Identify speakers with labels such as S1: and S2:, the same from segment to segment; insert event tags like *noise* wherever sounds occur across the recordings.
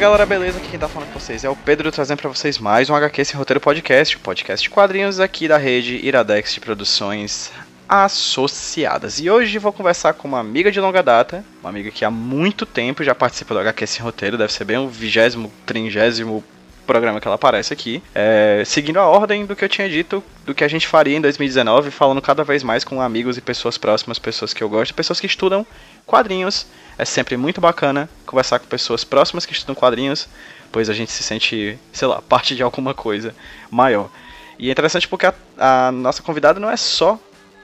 S1: Galera, beleza? Aqui quem tá falando com vocês é o Pedro trazendo para vocês mais um HQ Sem Roteiro Podcast, o podcast de quadrinhos aqui da rede Iradex de Produções Associadas. E hoje vou conversar com uma amiga de longa data, uma amiga que há muito tempo já participa do HQ Sem Roteiro, deve ser bem o vigésimo, tringésimo programa que ela aparece aqui, é, seguindo a ordem do que eu tinha dito, do que a gente faria em 2019, falando cada vez mais com amigos e pessoas próximas, pessoas que eu gosto, pessoas que estudam quadrinhos. É sempre muito bacana conversar com pessoas próximas que estudam quadrinhos, pois a gente se sente, sei lá, parte de alguma coisa maior. E é interessante porque a, a nossa convidada não é só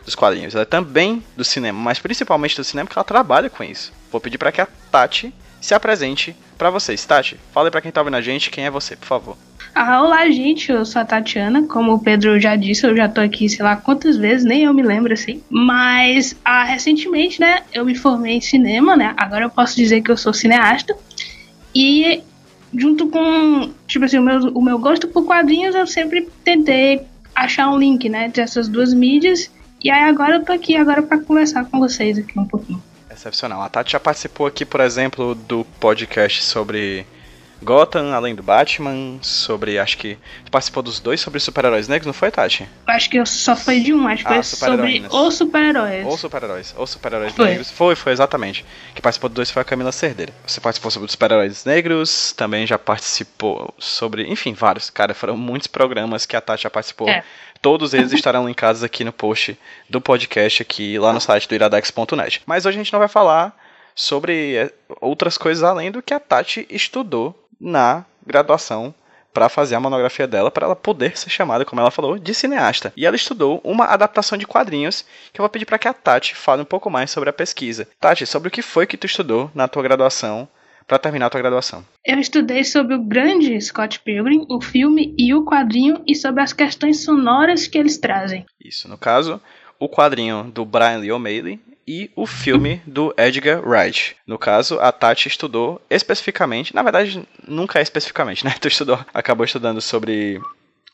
S1: dos quadrinhos, ela é também do cinema, mas principalmente do cinema porque ela trabalha com isso. Vou pedir para que a Tati se apresente para vocês. Tati, fale para quem tá ouvindo a gente quem é você, por favor.
S2: Ah, olá, gente. Eu sou a Tatiana. Como o Pedro já disse, eu já tô aqui, sei lá quantas vezes, nem eu me lembro assim. Mas ah, recentemente, né, eu me formei em cinema, né? Agora eu posso dizer que eu sou cineasta. E junto com, tipo assim, o meu, o meu gosto por quadrinhos, eu sempre tentei achar um link, né, entre essas duas mídias. E aí agora eu tô aqui agora para conversar com vocês aqui um pouquinho.
S1: Excepcional. A Tati já participou aqui, por exemplo, do podcast sobre Gotham, além do Batman, sobre. Acho que. Participou dos dois sobre super-heróis negros, não foi, Tati?
S2: Acho que eu só foi de um, acho que ah, foi sobre os super-heróis.
S1: Ou super-heróis. Ou super-heróis negros. Foi, foi, exatamente. Que participou dos dois foi a Camila Cerdeira. Você participou sobre os super-heróis negros, também já participou sobre. Enfim, vários. Cara, foram muitos programas que a Tati já participou. É. Todos eles estarão linkados aqui no post do podcast, aqui lá no site do iradex.net. Mas hoje a gente não vai falar sobre é, outras coisas além do que a Tati estudou na graduação para fazer a monografia dela, para ela poder ser chamada, como ela falou, de cineasta. E ela estudou uma adaptação de quadrinhos, que eu vou pedir para que a Tati fale um pouco mais sobre a pesquisa. Tati, sobre o que foi que tu estudou na tua graduação para terminar a tua graduação?
S2: Eu estudei sobre o grande Scott Pilgrim, o filme e o quadrinho e sobre as questões sonoras que eles trazem.
S1: Isso, no caso, o quadrinho do Brian Lee O'Malley e o filme do Edgar Wright. No caso, a Tati estudou especificamente, na verdade, nunca é especificamente, né? *laughs* Tu estudou, acabou estudando sobre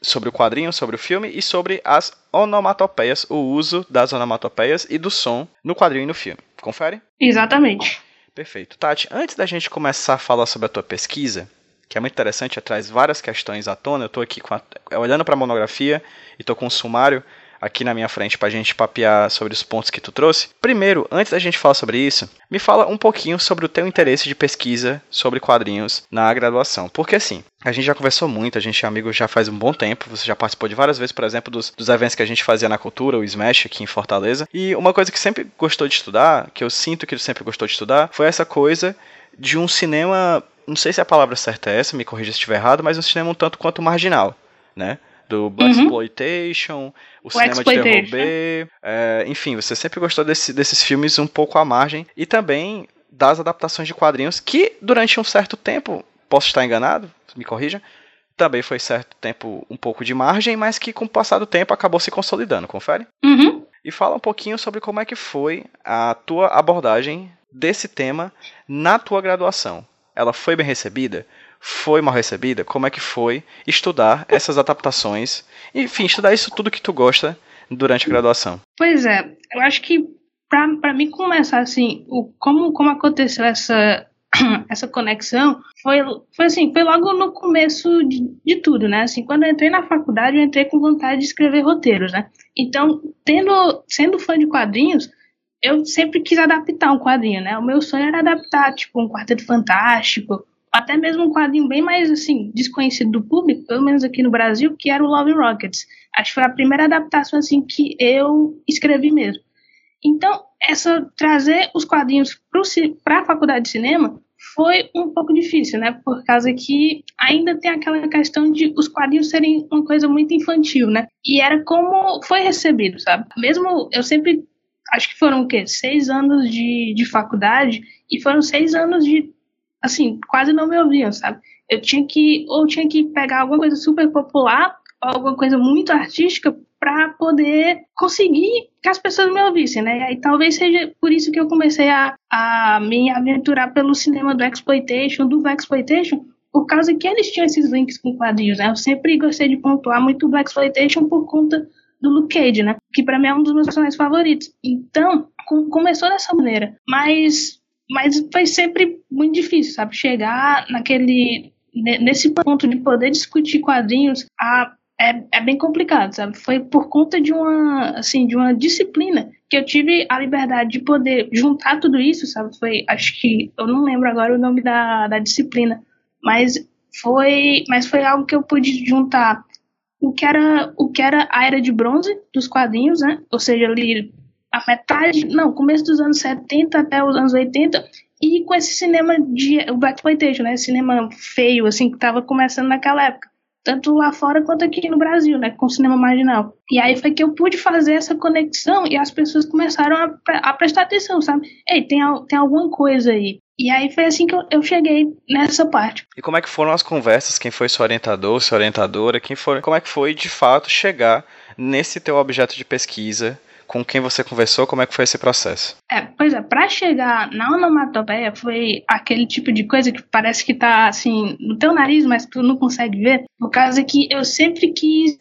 S1: sobre o quadrinho, sobre o filme e sobre as onomatopeias, o uso das onomatopeias e do som no quadrinho e no filme. Confere?
S2: Exatamente.
S1: Perfeito. Tati, antes da gente começar a falar sobre a tua pesquisa, que é muito interessante, traz várias questões à tona, eu estou aqui a, olhando para a monografia e estou com um sumário aqui na minha frente para a gente papear sobre os pontos que tu trouxe. Primeiro, antes da gente falar sobre isso, me fala um pouquinho sobre o teu interesse de pesquisa sobre quadrinhos na graduação. Porque assim, a gente já conversou muito, a gente é amigo já faz um bom tempo, você já participou de várias vezes, por exemplo, dos, dos eventos que a gente fazia na cultura, o Smash aqui em Fortaleza. E uma coisa que sempre gostou de estudar, que eu sinto que ele sempre gostou de estudar, foi essa coisa de um cinema, não sei se a palavra certa é essa, me corrija se estiver errado, mas um cinema um tanto quanto marginal, né? Do Black uhum. Exploitation, o, o cinema de terror B. É, enfim, você sempre gostou desse, desses filmes um pouco à margem e também das adaptações de quadrinhos que durante um certo tempo, posso estar enganado, me corrija, também foi certo tempo um pouco de margem, mas que com o passar do tempo acabou se consolidando, confere?
S2: Uhum.
S1: E fala um pouquinho sobre como é que foi a tua abordagem desse tema na tua graduação. Ela foi bem recebida? Foi mal recebida? Como é que foi estudar essas adaptações? Enfim, estudar isso tudo que tu gosta durante a graduação.
S2: Pois é, eu acho que para mim começar assim, o, como, como aconteceu essa, *clears throat* essa conexão foi, foi assim, foi logo no começo de, de, tudo, né? Assim, quando eu entrei na faculdade, eu entrei com vontade de escrever roteiros, né? Então, tendo, sendo fã de quadrinhos, eu sempre quis adaptar um quadrinho, né? O meu sonho era adaptar, tipo, um Quarteto Fantástico, até mesmo um quadrinho bem mais assim desconhecido do público, pelo menos aqui no Brasil, que era o Love Rockets. Acho que foi a primeira adaptação assim que eu escrevi mesmo. Então, essa trazer os quadrinhos para a faculdade de cinema foi um pouco difícil, né? Por causa que ainda tem aquela questão de os quadrinhos serem uma coisa muito infantil, né? E era como foi recebido, sabe? Mesmo eu sempre acho que foram o quê? Seis anos de, de faculdade e foram seis anos de assim, quase não me ouviam, sabe? Eu tinha que, ou tinha que pegar alguma coisa super popular, alguma coisa muito artística, para poder conseguir que as pessoas me ouvissem, né? E aí talvez seja por isso que eu comecei a, a me aventurar pelo cinema do Exploitation, do Exploitation, por causa que eles tinham esses links com quadrinhos, né? Eu sempre gostei de pontuar muito o Exploitation por conta do Luke Cage, né? Que para mim é um dos meus personagens favoritos. Então, com, começou dessa maneira. Mas mas foi sempre muito difícil, sabe? Chegar naquele. nesse ponto de poder discutir quadrinhos a, é, é bem complicado, sabe? Foi por conta de uma, assim, de uma disciplina que eu tive a liberdade de poder juntar tudo isso, sabe? Foi, acho que, eu não lembro agora o nome da, da disciplina, mas foi, mas foi algo que eu pude juntar o que era o que era a era de bronze dos quadrinhos, né? Ou seja, ali a metade, não, começo dos anos 70 até os anos 80, e com esse cinema de o Black Exploitation, né? Cinema feio assim que estava começando naquela época, tanto lá fora quanto aqui no Brasil, né, com cinema marginal. E aí foi que eu pude fazer essa conexão e as pessoas começaram a, a prestar atenção, sabe? Ei, tem, tem alguma coisa aí. E aí foi assim que eu, eu, cheguei nessa parte.
S1: E como é que foram as conversas? Quem foi seu orientador, sua orientadora? Quem foi, como é que foi de fato chegar nesse teu objeto de pesquisa? Com quem você conversou? Como é que foi esse processo?
S2: É, pois é, para chegar na onomatopeia foi aquele tipo de coisa que parece que tá assim no teu nariz, mas tu não consegue ver. Por causa que eu sempre quis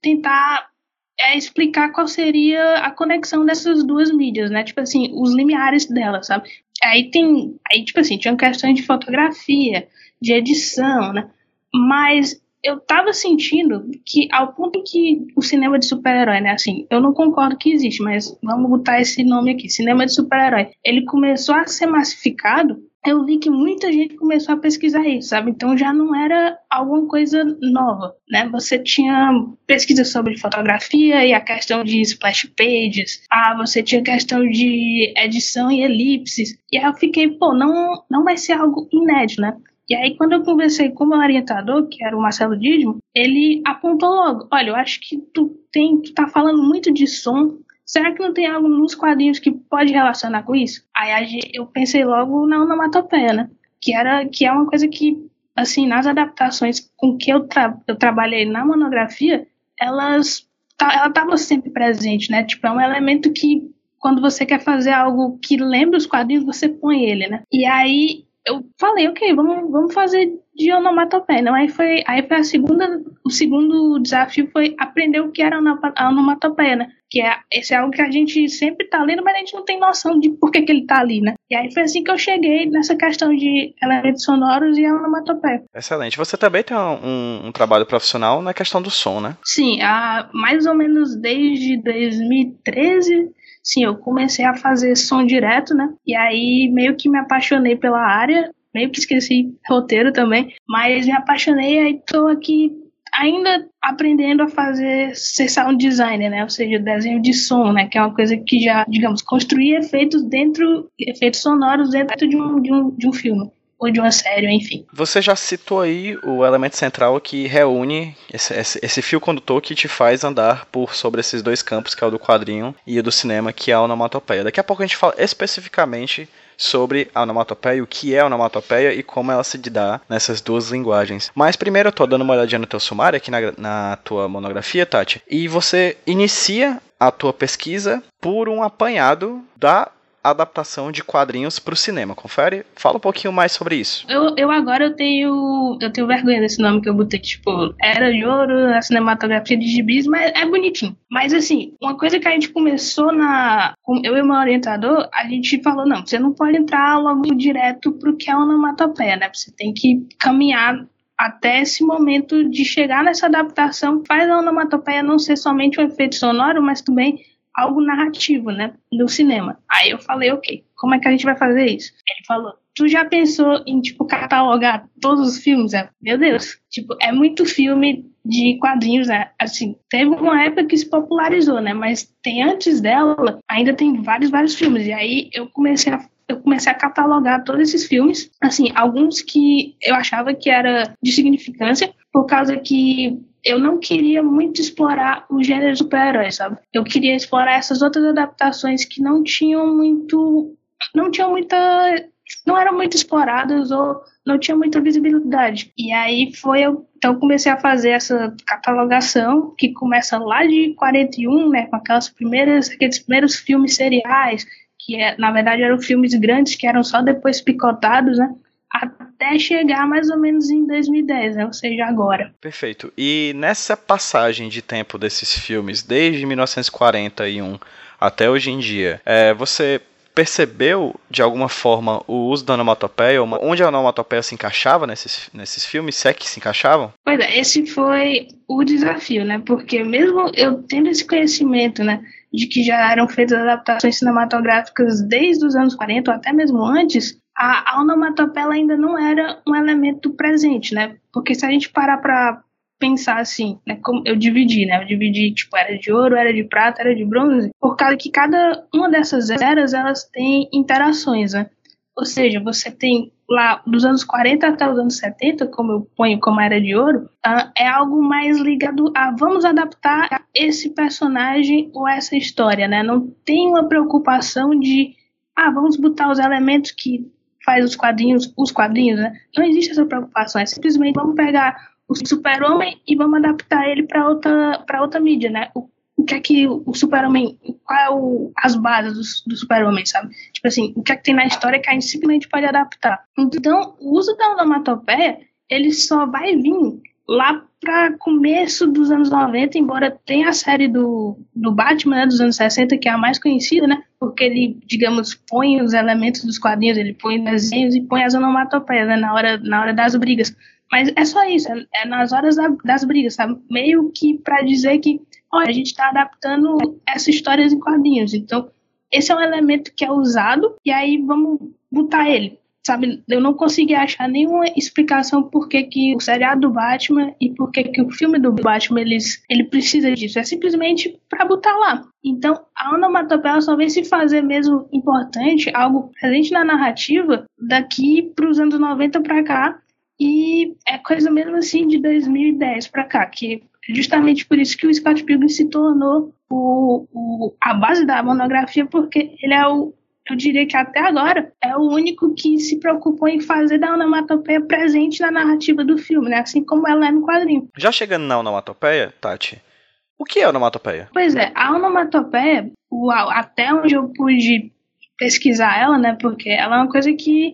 S2: tentar é explicar qual seria a conexão dessas duas mídias, né? Tipo assim, os limiares delas, sabe? Aí tem, aí tipo assim, tinha questões de fotografia, de edição, né? Mas eu tava sentindo que ao ponto que o cinema de super-herói, né, assim, eu não concordo que existe, mas vamos botar esse nome aqui, cinema de super-herói, ele começou a ser massificado, eu vi que muita gente começou a pesquisar isso, sabe? Então já não era alguma coisa nova, né? Você tinha pesquisa sobre fotografia e a questão de splash pages, ah, você tinha questão de edição e elipses, e aí eu fiquei, pô, não, não vai ser algo inédito, né? E aí, quando eu conversei com o meu orientador, que era o Marcelo Didmo, ele apontou logo: olha, eu acho que tu tem, tu tá falando muito de som. Será que não tem algo nos quadrinhos que pode relacionar com isso? Aí eu pensei logo na onomatopeia, né? Que, era, que é uma coisa que, assim, nas adaptações com que eu, tra eu trabalhei na monografia, elas ela estava sempre presente, né? Tipo, é um elemento que quando você quer fazer algo que lembra os quadrinhos, você põe ele, né? E aí eu falei, ok, vamos, vamos fazer de onomatopeia. Não, aí foi, aí foi a segunda, o segundo desafio foi aprender o que era a onomatopeia, né? Que é, esse é algo que a gente sempre tá lendo, mas a gente não tem noção de por que, que ele tá ali, né? E aí foi assim que eu cheguei nessa questão de elementos sonoros e a onomatopeia.
S1: Excelente. Você também tem um, um, um trabalho profissional na questão do som, né?
S2: Sim, há mais ou menos desde 2013 sim, eu comecei a fazer som direto, né? E aí meio que me apaixonei pela área, meio que esqueci roteiro também, mas me apaixonei e aí tô aqui ainda aprendendo a fazer ser sound designer, né? Ou seja, desenho de som, né? Que é uma coisa que já, digamos, construir efeitos dentro, efeitos sonoros dentro de um, de um, de um filme ou de uma série, enfim.
S1: Você já citou aí o elemento central que reúne esse, esse, esse, fio condutor que te faz andar por sobre esses dois campos, que é o do quadrinho e o do cinema, que é a onomatopeia. Daqui a pouco a gente fala especificamente sobre a onomatopeia, o que é a onomatopeia e como ela se dá nessas duas linguagens. Mas primeiro eu tô dando uma olhadinha no teu sumário aqui na, na tua monografia, Tati, e você inicia a tua pesquisa por um apanhado da adaptação de quadrinhos para o cinema. Confere? Fala um pouquinho mais sobre isso.
S2: Eu, eu agora eu tenho eu tenho vergonha desse nome que eu botei, tipo, Era de Ouro, a cinematografia de gibis, mas é bonitinho. Mas assim, uma coisa que a gente começou na. Eu e meu orientador, a gente falou, não, você não pode entrar logo direto pro que é onomatopeia, né? Você tem que caminhar até esse momento de chegar nessa adaptação, faz a onomatopeia não ser somente um efeito sonoro, mas também algo narrativo, né, no cinema. Aí eu falei, ok, como é que a gente vai fazer isso? Ele falou, tu já pensou em, tipo, catalogar todos os filmes? Meu Deus, tipo, é muito filme de quadrinhos, né? Assim, teve uma época que se popularizou, né? Mas tem antes dela, ainda tem vários, vários filmes. E aí eu comecei a eu comecei a catalogar todos esses filmes, assim, alguns que eu achava que era de significância, por causa que eu não queria muito explorar o gênero super-herói, sabe? Eu queria explorar essas outras adaptações que não tinham muito. não tinham muita. não eram muito exploradas ou não tinham muita visibilidade. E aí foi eu. Então comecei a fazer essa catalogação que começa lá de 41, né, com aquelas primeiras, aqueles primeiros filmes seriais, que é, na verdade eram filmes grandes que eram só depois picotados, né? Até chegar mais ou menos em 2010, né? ou seja, agora.
S1: Perfeito. E nessa passagem de tempo desses filmes, desde 1941 até hoje em dia, é, você percebeu, de alguma forma, o uso da onomatopeia, onde a onomatopeia se encaixava nesses, nesses filmes, se é que se encaixavam?
S2: Pois é, esse foi o desafio, né? Porque mesmo eu tendo esse conhecimento, né, de que já eram feitas adaptações cinematográficas desde os anos 40 ou até mesmo antes, a, a onomatopeia ainda não era um elemento presente, né? Porque se a gente parar para pensar assim, né? Como eu dividi, né? Eu dividi, tipo, era de ouro, era de prata, era de bronze, por causa que cada uma dessas eras, elas têm interações, né? Ou seja, você tem lá dos anos 40 até os anos 70, como eu ponho como era de ouro, uh, é algo mais ligado a vamos adaptar esse personagem ou essa história, né? Não tem uma preocupação de ah, vamos botar os elementos que faz os quadrinhos, os quadrinhos, né? Não existe essa preocupação, é simplesmente vamos pegar o super-homem e vamos adaptar ele para outra para outra mídia, né? O, o que é que o super-homem, qual é o, as bases do, do super-homem, sabe? Tipo assim, o que é que tem na história que a gente simplesmente pode adaptar. Então, o uso da onomatopeia, ele só vai vir lá para começo dos anos 90, embora tenha a série do, do Batman, né, dos anos 60, que é a mais conhecida, né? Porque ele, digamos, põe os elementos dos quadrinhos, ele põe desenhos e põe as onomatopeias, né, na hora, na hora das brigas. Mas é só isso, é, é nas horas da, das brigas, sabe? Meio que para dizer que, olha, a gente está adaptando essas histórias em quadrinhos. Então, esse é um elemento que é usado e aí vamos botar ele. Sabe, eu não consegui achar nenhuma explicação por que, que o seriado do Batman e por que, que o filme do Batman eles, ele precisa disso. É simplesmente para botar lá. Então, a onomatopeia só vem se fazer mesmo importante, algo presente na narrativa, daqui para os anos 90 para cá, e é coisa mesmo assim de 2010 para cá, que é justamente por isso que o Scott Pilgrim se tornou o, o, a base da monografia, porque ele é o, eu diria que até agora é o único que se preocupou em fazer da onomatopeia presente na narrativa do filme, né? Assim como ela é no quadrinho.
S1: Já chegando na onomatopeia, Tati, o que é onomatopeia?
S2: Pois é, a onomatopeia, até onde eu pude pesquisar ela, né? Porque ela é uma coisa que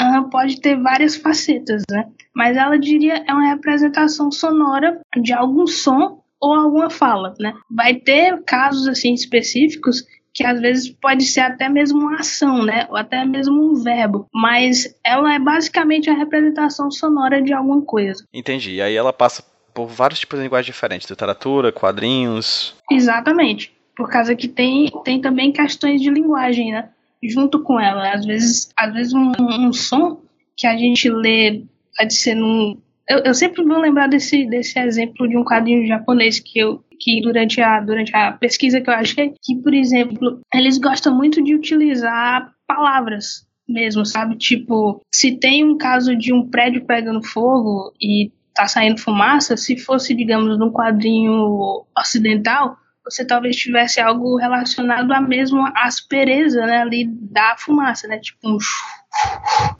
S2: uh, pode ter várias facetas, né? Mas ela diria é uma representação sonora de algum som ou alguma fala, né? Vai ter casos assim específicos que às vezes pode ser até mesmo uma ação, né? Ou até mesmo um verbo, mas ela é basicamente a representação sonora de alguma coisa.
S1: Entendi. E aí ela passa por vários tipos de linguagem diferentes, literatura, quadrinhos.
S2: Exatamente. Por causa que tem, tem também questões de linguagem, né? junto com ela. Às vezes, às vezes um, um som que a gente lê pode ser num. Eu, eu, sempre vou lembrar desse, desse exemplo de um quadrinho japonês que eu que durante a, durante a pesquisa que eu achei, que, por exemplo, eles gostam muito de utilizar palavras mesmo, sabe? Tipo, se tem um caso de um prédio pegando fogo e tá saindo fumaça, se fosse, digamos, num quadrinho ocidental, você talvez tivesse algo relacionado à mesma aspereza né, ali da fumaça, né? Tipo um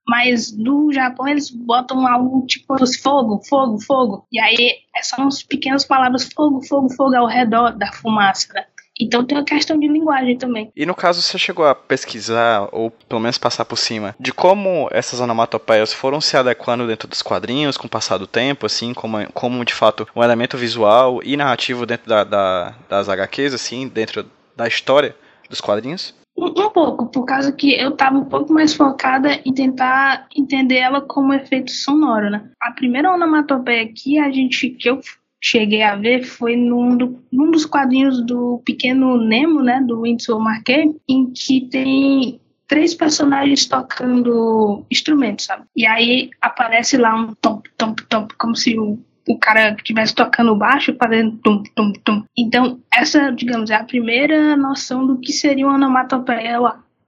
S2: mas do Japão eles botam algo tipo fogo, fogo, fogo. E aí são as pequenas palavras fogo, fogo, fogo ao redor da fumaça, né? Então tem uma questão de linguagem também.
S1: E no caso, você chegou a pesquisar, ou pelo menos passar por cima, de como essas onomatopeias foram se adequando dentro dos quadrinhos com o passar do tempo, assim, como, como de fato um elemento visual e narrativo dentro da, da, das HQs, assim, dentro da história dos quadrinhos?
S2: Um, um pouco, por causa que eu estava um pouco mais focada em tentar entender ela como efeito sonoro, né? A primeira onomatopeia que a gente, que eu cheguei a ver foi num, do, num dos quadrinhos do Pequeno Nemo, né, do Winsor Marquet, em que tem três personagens tocando instrumentos, sabe? E aí aparece lá um tom, tom, tom, como se o, o cara estivesse tocando baixo fazendo tum, tum, tum. Então, essa, digamos, é a primeira noção do que seria uma onomatopeia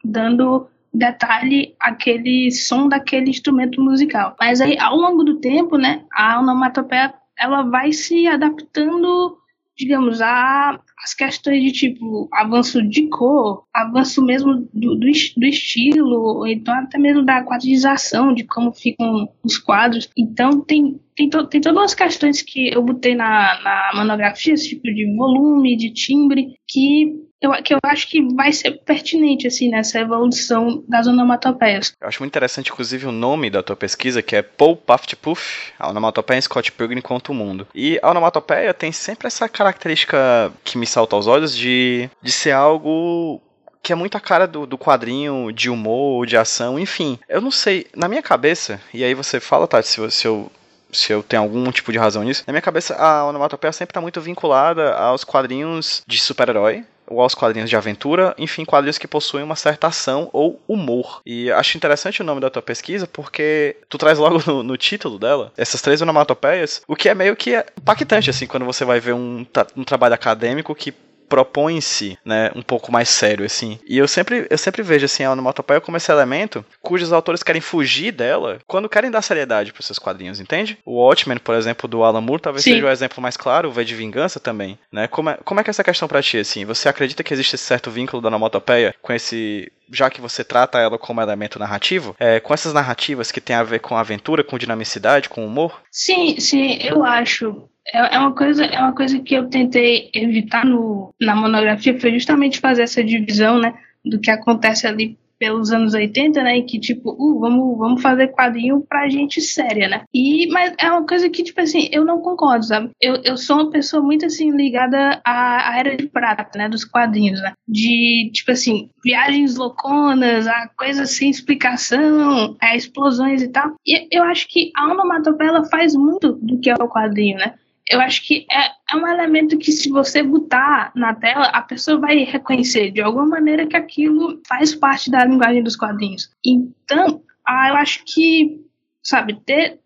S2: dando detalhe aquele som daquele instrumento musical. Mas aí, ao longo do tempo, né, a onomatopeia ela vai se adaptando, digamos, a as questões de tipo avanço de cor, avanço mesmo do, do, do estilo, então até mesmo da quadrização, de como ficam os quadros. Então tem, tem, to, tem todas as questões que eu botei na, na monografia, esse tipo de volume, de timbre, que eu, que eu acho que vai ser pertinente assim nessa evolução das onomatopeias.
S1: Eu acho muito interessante, inclusive, o nome da tua pesquisa, que é Paul Puff Puff, a onomatopeia em Scott Pilgrim contra o mundo. E a onomatopeia tem sempre essa característica que me salta aos olhos de, de ser algo que é muito a cara do, do quadrinho de humor, de ação, enfim. Eu não sei, na minha cabeça, e aí você fala, Tati, se, se eu se eu tenho algum tipo de razão nisso. Na minha cabeça, a onomatopeia sempre está muito vinculada aos quadrinhos de super-herói, ou aos quadrinhos de aventura, enfim, quadrinhos que possuem uma certa ação ou humor. E acho interessante o nome da tua pesquisa porque tu traz logo no, no título dela essas três onomatopeias, o que é meio que impactante, assim, quando você vai ver um, um trabalho acadêmico que propõe-se, né, um pouco mais sério, assim. E eu sempre, eu sempre vejo, assim, a onomatopeia como esse elemento cujos autores querem fugir dela quando querem dar seriedade para seus quadrinhos, entende? O Watchmen, por exemplo, do Alan Moore, talvez Sim. seja o exemplo mais claro, o V de Vingança também, né? Como é, como é que é essa questão pra ti, assim? Você acredita que existe esse certo vínculo da onomatopeia com esse já que você trata ela como elemento narrativo, é, com essas narrativas que tem a ver com aventura, com dinamicidade, com humor?
S2: Sim, sim, eu acho. É, é, uma coisa, é uma coisa que eu tentei evitar no, na monografia, foi justamente fazer essa divisão, né, do que acontece ali pelos anos 80, né? que, tipo, uh, vamos, vamos fazer quadrinho pra gente séria, né? E, mas é uma coisa que, tipo assim, eu não concordo, sabe? Eu, eu sou uma pessoa muito, assim, ligada à, à era de prata, né? Dos quadrinhos, né? De, tipo assim, viagens louconas, a coisas sem explicação, a explosões e tal. E eu acho que a onomatopeia faz muito do que é o quadrinho, né? Eu acho que é, é um elemento que se você botar na tela, a pessoa vai reconhecer de alguma maneira que aquilo faz parte da linguagem dos quadrinhos. Então, ah, eu acho que, sabe, ter,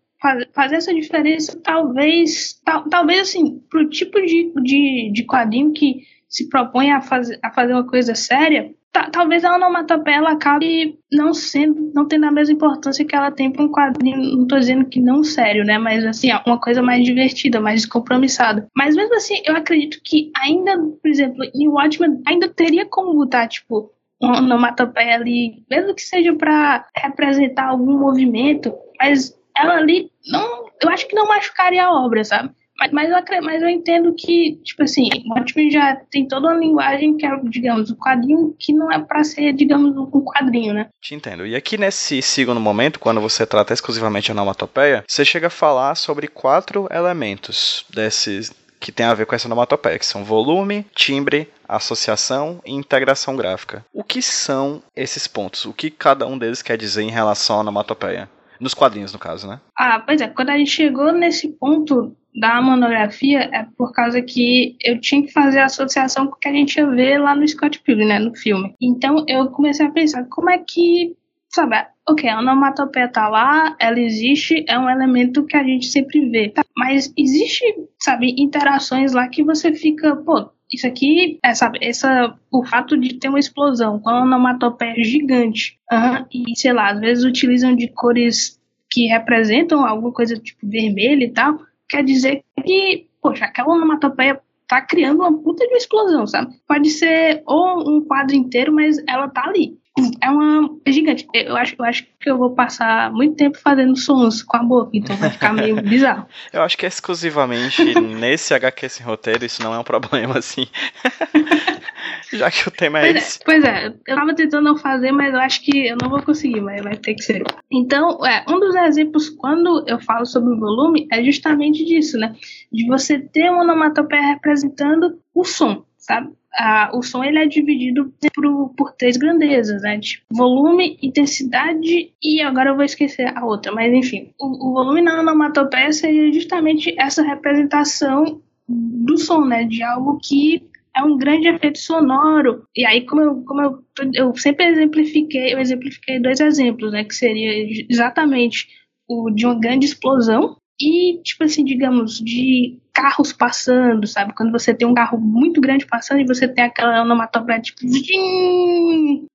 S2: fazer essa diferença talvez, tal, talvez assim, pro tipo de, de, de quadrinho que se propõe a fazer, a fazer uma coisa séria, talvez a onomatopeia ela acabe não sendo, não tendo a mesma importância que ela tem para um quadrinho, não estou dizendo que não sério, né, mas assim, uma coisa mais divertida, mais descompromissada. Mas mesmo assim, eu acredito que ainda, por exemplo, em Watchmen, ainda teria como botar, tipo, uma onomatopeia ali, mesmo que seja para representar algum movimento, mas ela ali não, eu acho que não machucaria a obra, sabe? Mas, mas, eu, mas eu entendo que, tipo assim, o Watchmen já tem toda uma linguagem que é, digamos, o um quadrinho que não é para ser, digamos, um quadrinho, né?
S1: Te entendo. E aqui nesse segundo momento, quando você trata exclusivamente a onomatopeia, você chega a falar sobre quatro elementos desses que tem a ver com essa onomatopeia, que são volume, timbre, associação e integração gráfica. O que são esses pontos? O que cada um deles quer dizer em relação à onomatopeia? Nos quadrinhos, no caso, né?
S2: Ah, pois é. Quando a gente chegou nesse ponto da monografia é por causa que eu tinha que fazer a associação com o que a gente ia ver lá no Scott Pilgrim, né, no filme. Então eu comecei a pensar como é que, sabe, ok, a onomatopeia tá lá, ela existe, é um elemento que a gente sempre vê, tá? mas existe, sabe, interações lá que você fica, pô, isso aqui, é, sabe, essa, o fato de ter uma explosão com uma onomatopeia gigante, uhum, e sei lá, às vezes utilizam de cores que representam alguma coisa tipo vermelho e tal, quer dizer que, poxa, aquela onomatopeia tá criando uma puta de explosão, sabe? Pode ser ou um quadro inteiro, mas ela tá ali. É uma é gigante. Eu acho, eu acho que eu vou passar muito tempo fazendo sons com a boca, então vai ficar meio *laughs* bizarro.
S1: eu acho que exclusivamente *laughs* nesse HQ sem roteiro isso não é um problema, assim. *laughs* *laughs* Já que o tema é
S2: pois
S1: é esse.
S2: É, pois é, eu tava tentando não fazer, mas eu acho que eu não vou conseguir, mas vai ter que ser. Então, é, um dos exemplos quando eu falo sobre o volume é justamente disso, né? De você ter uma onomatopeia representando o som, sabe? Ah, o som ele é dividido por, por três grandezas, né? Tipo, volume, intensidade e agora eu vou esquecer a outra, mas enfim, o, o volume na onomatopeia seria justamente essa representação do som, né? De algo que é um grande efeito sonoro. E aí, como eu, como eu, eu sempre exemplifiquei, eu exemplifiquei dois exemplos, né? Que seria exatamente o de uma grande explosão e, tipo assim, digamos, de carros passando, sabe? Quando você tem um carro muito grande passando e você tem aquela onomatopeia, tipo...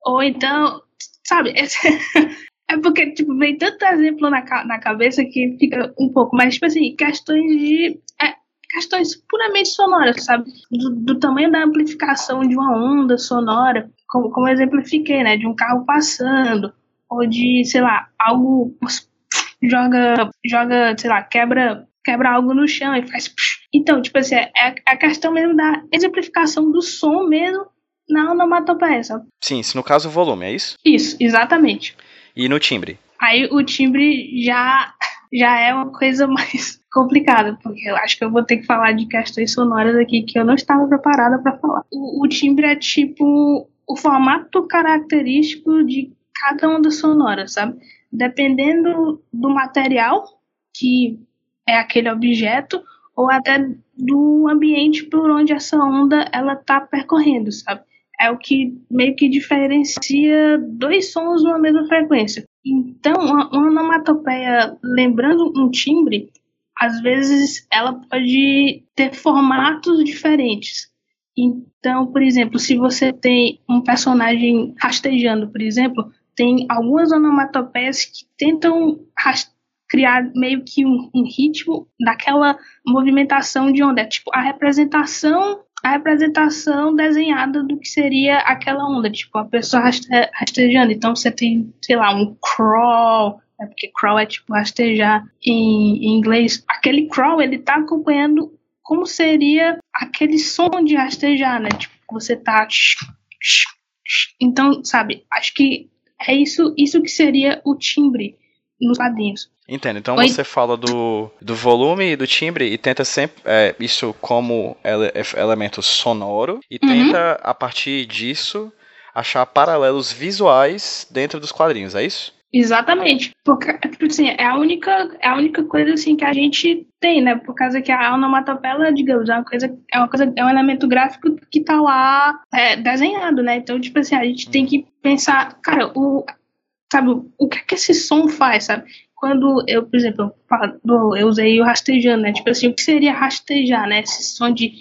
S2: Ou então, sabe? *laughs* É porque, tipo, vem tanto exemplo na, na cabeça que fica um pouco, mas, tipo assim, questões de questões puramente sonoras, sabe? Do, do, tamanho da amplificação de uma onda sonora, como, como eu exemplifiquei, né? De um carro passando, ou de, sei lá, algo joga, joga, sei lá, quebra, quebra algo no chão e faz. Então, tipo assim, é, é a questão mesmo da exemplificação do som mesmo na onomatopeia, sabe?
S1: Sim, se no caso o volume, é isso?
S2: Isso, exatamente.
S1: E no timbre?
S2: Aí o timbre já, já é uma coisa *laughs* mais complicada, porque eu acho que eu vou ter que falar de questões sonoras aqui que eu não estava preparada para falar. O, o, timbre é tipo o formato característico de cada onda sonora, sabe? Dependendo do material que é aquele objeto ou até do ambiente por onde essa onda ela está percorrendo, sabe? É o que meio que diferencia dois sons numa mesma frequência. Então, uma, uma onomatopeia lembrando um timbre, às vezes ela pode ter formatos diferentes. Então, por exemplo, se você tem um personagem rastejando, por exemplo, tem algumas onomatopeias que tentam criar meio que um, um, ritmo daquela movimentação de onda. É tipo a representação a representação desenhada do que seria aquela onda, tipo a pessoa raste, rastejando. Então você tem, sei lá, um crawl, é porque crawl é tipo rastejar em, em inglês. Aquele crawl ele tá acompanhando como seria aquele som de rastejar, né? Tipo, você tá então, sabe, acho que é isso, isso que seria o timbre nos quadrinhos.
S1: Entendo. Então Oi? você fala do, do volume e do timbre e tenta sempre é, isso como ele, elemento sonoro e uhum. tenta, a partir disso, achar paralelos visuais dentro dos quadrinhos, é isso?
S2: Exatamente. Porque, tipo assim, é a única, é a única coisa assim que a gente tem, né? Por causa que a onomatopeia, digamos, é uma coisa, é uma coisa, é um elemento gráfico que tá lá é, desenhado, né? Então, tipo assim, a gente tem que pensar, cara, o, sabe, o que é que esse som faz, sabe? Quando eu, por exemplo, eu usei o rastejando, né? Tipo assim, o que seria rastejar, né? Esse som de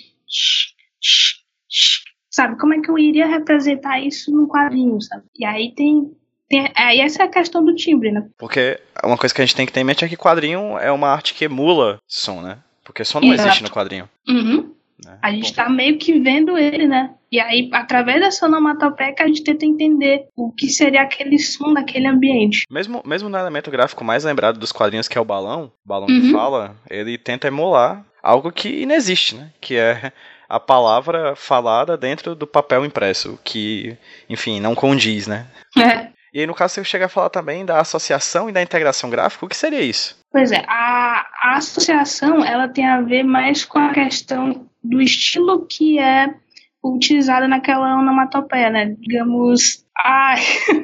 S2: sabe? Como é que eu iria representar isso no quadrinho, sabe? E aí tem tem, aí essa é a questão do timbre, né?
S1: Porque uma coisa que a gente tem que ter em mente é que quadrinho é uma arte que emula som, né? Porque som não Exato. existe no quadrinho.
S2: Uhum. Né? A gente está meio que vendo ele, né? E aí, através dessa onomatopeia, a gente tenta entender o que seria aquele som daquele ambiente.
S1: Mesmo, mesmo no elemento gráfico mais lembrado dos quadrinhos, que é o balão, o balão uhum. que fala, ele tenta emular algo que inexiste, né? Que é a palavra falada dentro do papel impresso, que, enfim, não condiz, né?
S2: É.
S1: E aí, no caso, você chega a falar também da associação e da integração gráfica. O que seria isso?
S2: Pois é, a, a associação ela tem a ver mais com a questão do estilo que é utilizado naquela onomatopeia, né? Digamos, ai,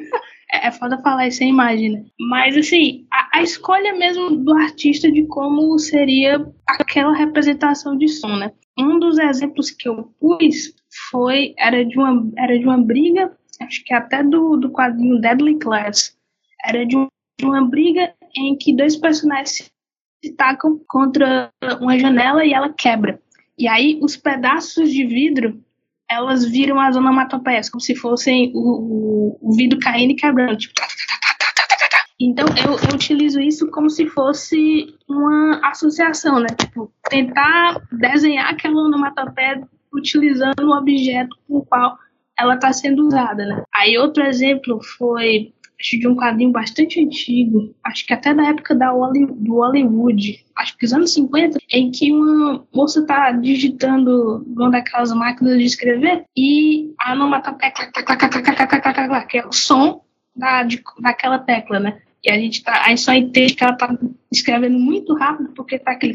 S2: *laughs* é, foda falar isso sem imagem, né? Mas assim, a, a, escolha mesmo do artista de como seria aquela representação de som, né? Um dos exemplos que eu pus foi era de uma era de uma briga acho que até do, do quadrinho Deadly Class, era de, um, uma briga em que dois personagens se tacam contra uma janela e ela quebra. E aí os pedaços de vidro elas viram as onomatopeias, como se fossem o, o, o vidro caindo e quebrando. Tipo, tá, tá, tá, então eu, eu, utilizo isso como se fosse uma associação, né? Tipo, tentar desenhar aquela onomatopeia utilizando o objeto com o qual ela está sendo usada, né? Aí outro exemplo foi acho de um quadrinho bastante antigo, acho que até da época da do Hollywood, acho que dos anos 50, em que uma moça está digitando uma daquelas máquinas de escrever e a onomatopeia que é o som da, de, daquela tecla, né? E a gente, tá, a gente só entende que ela está escrevendo muito rápido porque tá aquele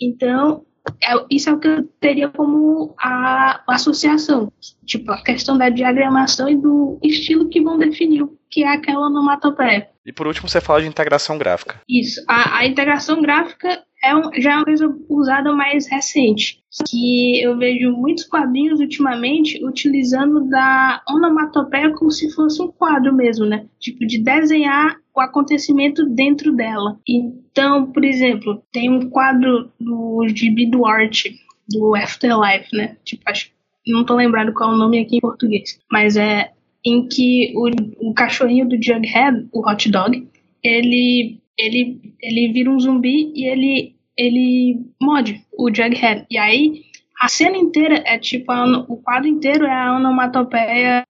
S2: então é, isso é o que eu teria como a, a, associação. Tipo, a questão da diagramação e do estilo que vão definir o que é aquela onomatopeia.
S1: E por último, você fala de integração gráfica.
S2: Isso. A, a integração gráfica é um, já é uma coisa usada mais recente. Que eu vejo muitos quadrinhos ultimamente utilizando da onomatopeia como se fosse um quadro mesmo, né? Tipo, de desenhar o acontecimento dentro dela. Então, por exemplo, tem um quadro do Gibi Duarte, do Afterlife, né? Tipo, acho não tô lembrado qual é o nome aqui em português, mas é em que o, o cachorrinho do Jughead, o hot dog, ele ele ele vira um zumbi e ele ele morde o Jughead. E aí a cena inteira é tipo a, o quadro inteiro é a onomatopeia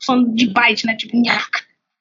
S2: som de bite, né? Tipo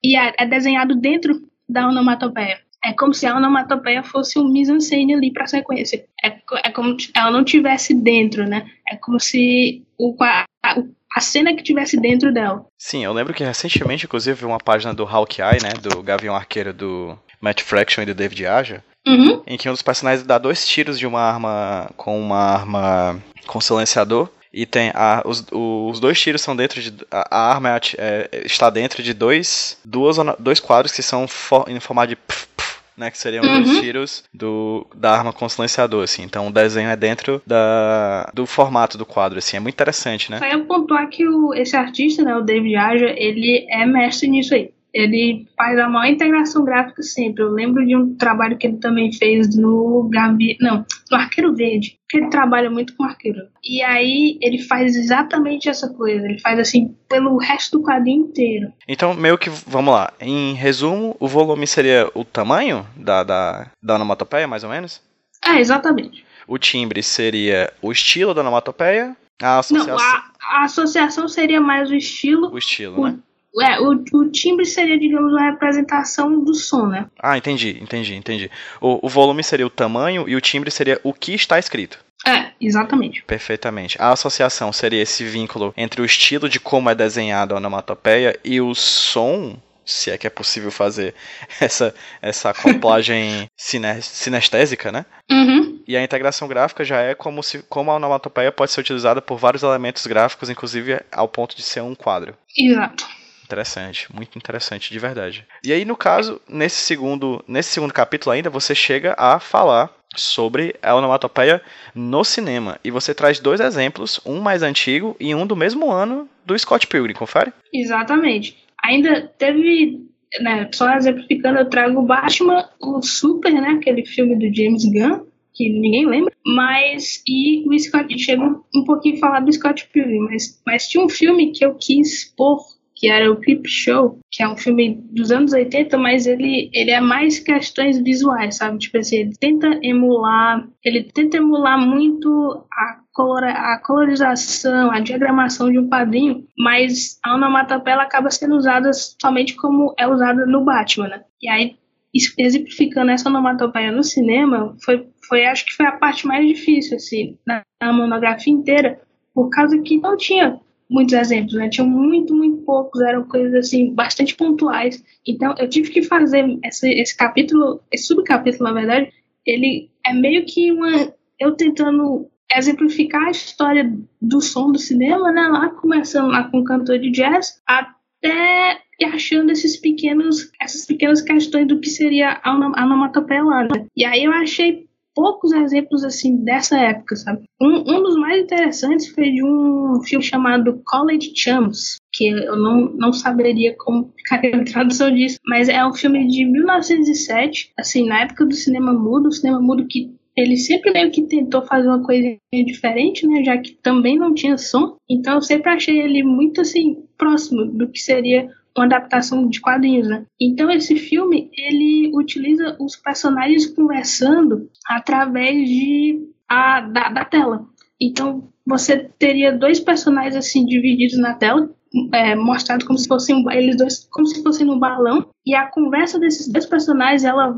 S2: e é, é desenhado dentro da onomatopeia. É como se a onomatopeia fosse um mise-en-scène ali para a sequência. É, é como se ela não tivesse dentro, né? É como se o, a, a cena que tivesse dentro dela.
S1: Sim, eu lembro que recentemente, inclusive, uma página do Hawkeye, né? Do Gavião Arqueiro do Matt Fraction e do David Aja,
S2: uhum.
S1: em que um dos personagens dá dois tiros de uma arma com uma arma com silenciador E tem a, os, os dois tiros são dentro de. A, a arma é, é, está dentro de dois, duas, dois quadros que são for, em formato de. Pf, pf, né, que seriam uhum. dois tiros do, da arma com silenciador, assim. Então o desenho é dentro da, do formato do quadro, assim. É muito interessante, né?
S2: Só ia pontuar que o, esse artista, né, o David Aja, ele é mestre nisso aí ele faz a maior integração gráfica sempre. Eu lembro de um trabalho que ele também fez no Gavi, não, no Arqueiro Verde, que ele trabalha muito com arqueiro. E aí ele faz exatamente essa coisa, ele faz assim pelo resto do quadrinho inteiro.
S1: Então, meio que, vamos lá, em resumo, o volume seria o tamanho da, da, da onomatopeia, mais ou menos?
S2: É, exatamente.
S1: O timbre seria o estilo da onomatopeia, a associação... Não,
S2: a, a associação seria mais o estilo.
S1: O estilo, o, né?
S2: É, o, o timbre seria, digamos, uma representação do som, né?
S1: Ah, entendi, entendi, entendi. O, o volume seria o tamanho e o timbre seria o que está escrito.
S2: É, exatamente.
S1: Perfeitamente. A associação seria esse vínculo entre o estilo de como é desenhado a onomatopeia e o som, se é que é possível fazer *laughs* essa, essa acoplagem *laughs* sinestésica, né?
S2: Uhum.
S1: E a integração gráfica já é como, se, como a onomatopeia pode ser utilizada por vários elementos gráficos, inclusive ao ponto de ser um quadro.
S2: Exato.
S1: Interessante, muito interessante, de verdade. E aí, no caso, nesse segundo, nesse segundo capítulo ainda, você chega a falar sobre a onomatopeia no cinema. E você traz dois exemplos, um mais antigo e um do mesmo ano do Scott Pilgrim, confere?
S2: Exatamente. Ainda teve, né, só exemplificando, eu trago Batman, o Super, né, aquele filme do James Gunn, que ninguém lembra, mas e o Scott, chega um pouquinho a falar do Scott Pilgrim, mas, mas tinha um filme que eu quis pôr que era o Creep Show, que é um filme dos anos 80, mas ele, ele é mais questões visuais, sabe? Tipo assim, ele tenta emular, ele tenta emular muito a, a colorização, a diagramação de um quadrinho, mas a onomatopeia acaba sendo usada somente como é usada no Batman, né? E aí, exemplificando essa onomatopeia no cinema, foi, foi acho que foi a parte mais difícil, assim, na, na monografia inteira, por causa que não tinha muitos exemplos, né? Tinham muito, muito poucos, eram coisas assim bastante pontuais. Então eu tive que fazer esse, esse capítulo, esse subcapítulo, na verdade, ele é meio que uma eu tentando exemplificar a história do som do cinema, né? Lá começando lá com o cantor de jazz, até achando esses pequenos, essas pequenas questões do que seria a onomatopeia lá. Né? E aí eu achei poucos exemplos assim dessa época, sabe? Um, um dos mais interessantes foi de um filme chamado College Chums, que eu não, não saberia como ficaria a tradução disso, mas é um filme de 1907, assim, na época do cinema mudo, o cinema mudo que ele sempre meio que tentou fazer uma coisa diferente, né, já que também não tinha som, então eu sempre achei ele muito, assim, próximo do que seria uma adaptação de quadrinhos, né? Então esse filme ele utiliza os personagens conversando através de a, da, da tela. Então você teria dois personagens assim divididos na tela, é, mostrado como se fossem eles dois como se fossem no balão e a conversa desses dois personagens ela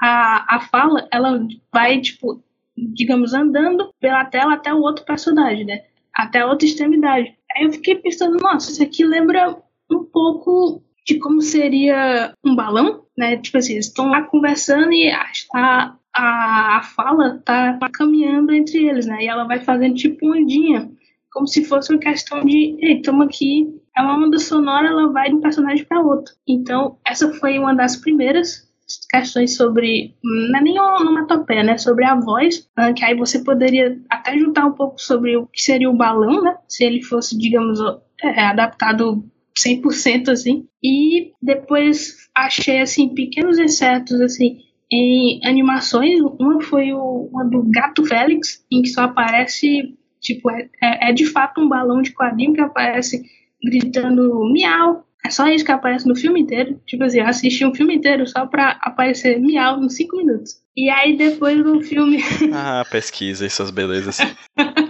S2: a, a fala ela vai tipo digamos andando pela tela até o outro personagem, né? Até a outra extremidade. Aí eu fiquei pensando, nossa, isso aqui lembra um pouco de como seria um balão, né? Tipo assim, eles estão lá conversando e a, a, a fala tá caminhando entre eles, né? E ela vai fazendo tipo ondinha, como se fosse uma questão de, ei, estamos aqui, é uma onda sonora, ela vai de um personagem para outro. Então, essa foi uma das primeiras questões sobre, não é nem onomatopeia, né, sobre a voz, né? que aí você poderia até juntar um pouco sobre o que seria o balão, né, se ele fosse, digamos, é, adaptado 100% assim. E depois achei assim pequenos excetos assim em animações. Uma foi o, uma do Gato Félix, em que só aparece tipo é, é, é de fato um balão de quadrinho que aparece gritando miau. É só isso que aparece no filme inteiro. Tipo assim, eu assisti um filme inteiro só pra aparecer miau em 5 minutos. E aí depois no filme. *laughs*
S1: ah, pesquisa essas belezas. *laughs*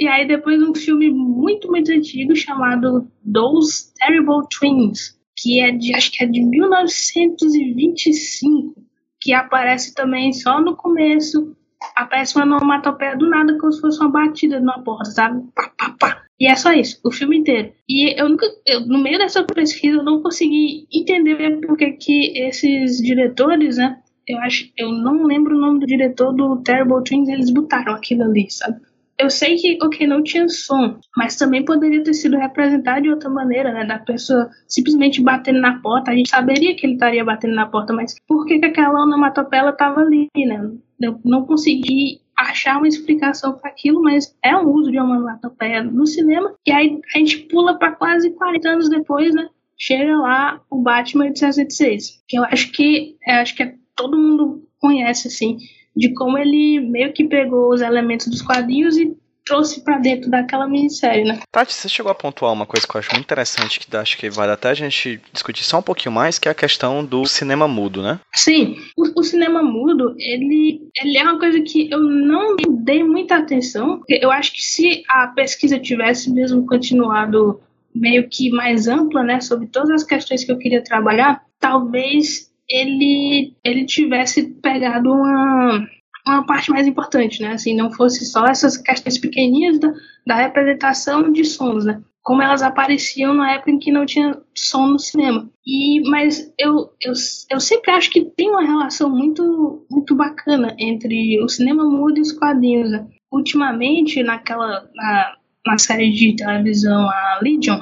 S2: E aí depois um filme muito, muito antigo chamado Those Terrible Twins, que é de, acho que é de 1925, que aparece também só no começo, aparece uma onomatopeia do nada, como se fosse uma batida numa porta, sabe? Pá, pá, pá. E é só isso, o filme inteiro. E eu nunca, eu, no meio dessa pesquisa, eu não consegui entender porque que esses diretores, né? Eu acho, eu não lembro o nome do diretor do Terrible Twins, eles botaram aquilo ali, sabe? Eu sei que, ok, não tinha som, mas também poderia ter sido representado de outra maneira, né? Da pessoa simplesmente batendo na porta. A gente saberia que ele estaria batendo na porta, mas por que, que aquela onomatopeia estava ali, né? Eu não consegui achar uma explicação para aquilo, mas é um uso de uma onomatopeia no cinema. E aí a gente pula para quase 40 anos depois, né? Chega lá o Batman de 66, que eu acho que eu acho que é, todo mundo conhece assim de como ele meio que pegou os elementos dos quadrinhos e trouxe para dentro daquela minissérie, né?
S1: Tati, você chegou a pontuar uma coisa que eu acho muito interessante, que acho que vale até a gente discutir só um pouquinho mais, que é a questão do cinema mudo, né?
S2: Sim, o, o cinema mudo, ele, ele é uma coisa que eu não dei muita atenção, porque eu acho que se a pesquisa tivesse mesmo continuado meio que mais ampla, né, sobre todas as questões que eu queria trabalhar, talvez ele, ele tivesse pegado uma, uma parte mais importante, né? Assim, não fosse só essas questões pequenininhas da, da representação de sons, né? Como elas apareciam na época em que não tinha som no cinema. E, mas eu, eu, eu sempre acho que tem uma relação muito, muito bacana entre o cinema mudo e os quadrinhos. Né? Ultimamente, naquela na, na série de televisão a Legion,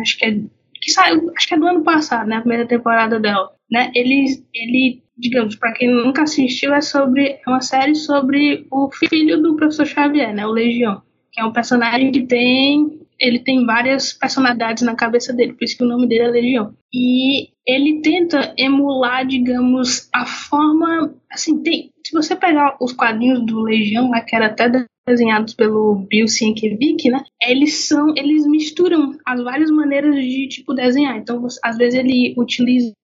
S2: acho que é que saiu, acho que é do ano passado, né, a primeira temporada dela né? Ele, ele digamos, para quem nunca assistiu, é sobre é uma série sobre o filho do professor Xavier, né? O Legião, que é um personagem que tem ele tem várias personalidades na cabeça dele, por isso que o nome dele é Legião. E ele tenta emular, digamos, a forma, assim, tem, se você pegar os quadrinhos do Legião, lá que era até desenhados pelo Bill Sienkiewicz, né? Eles são, eles misturam as várias maneiras de tipo desenhar. Então, você, às vezes ele utiliza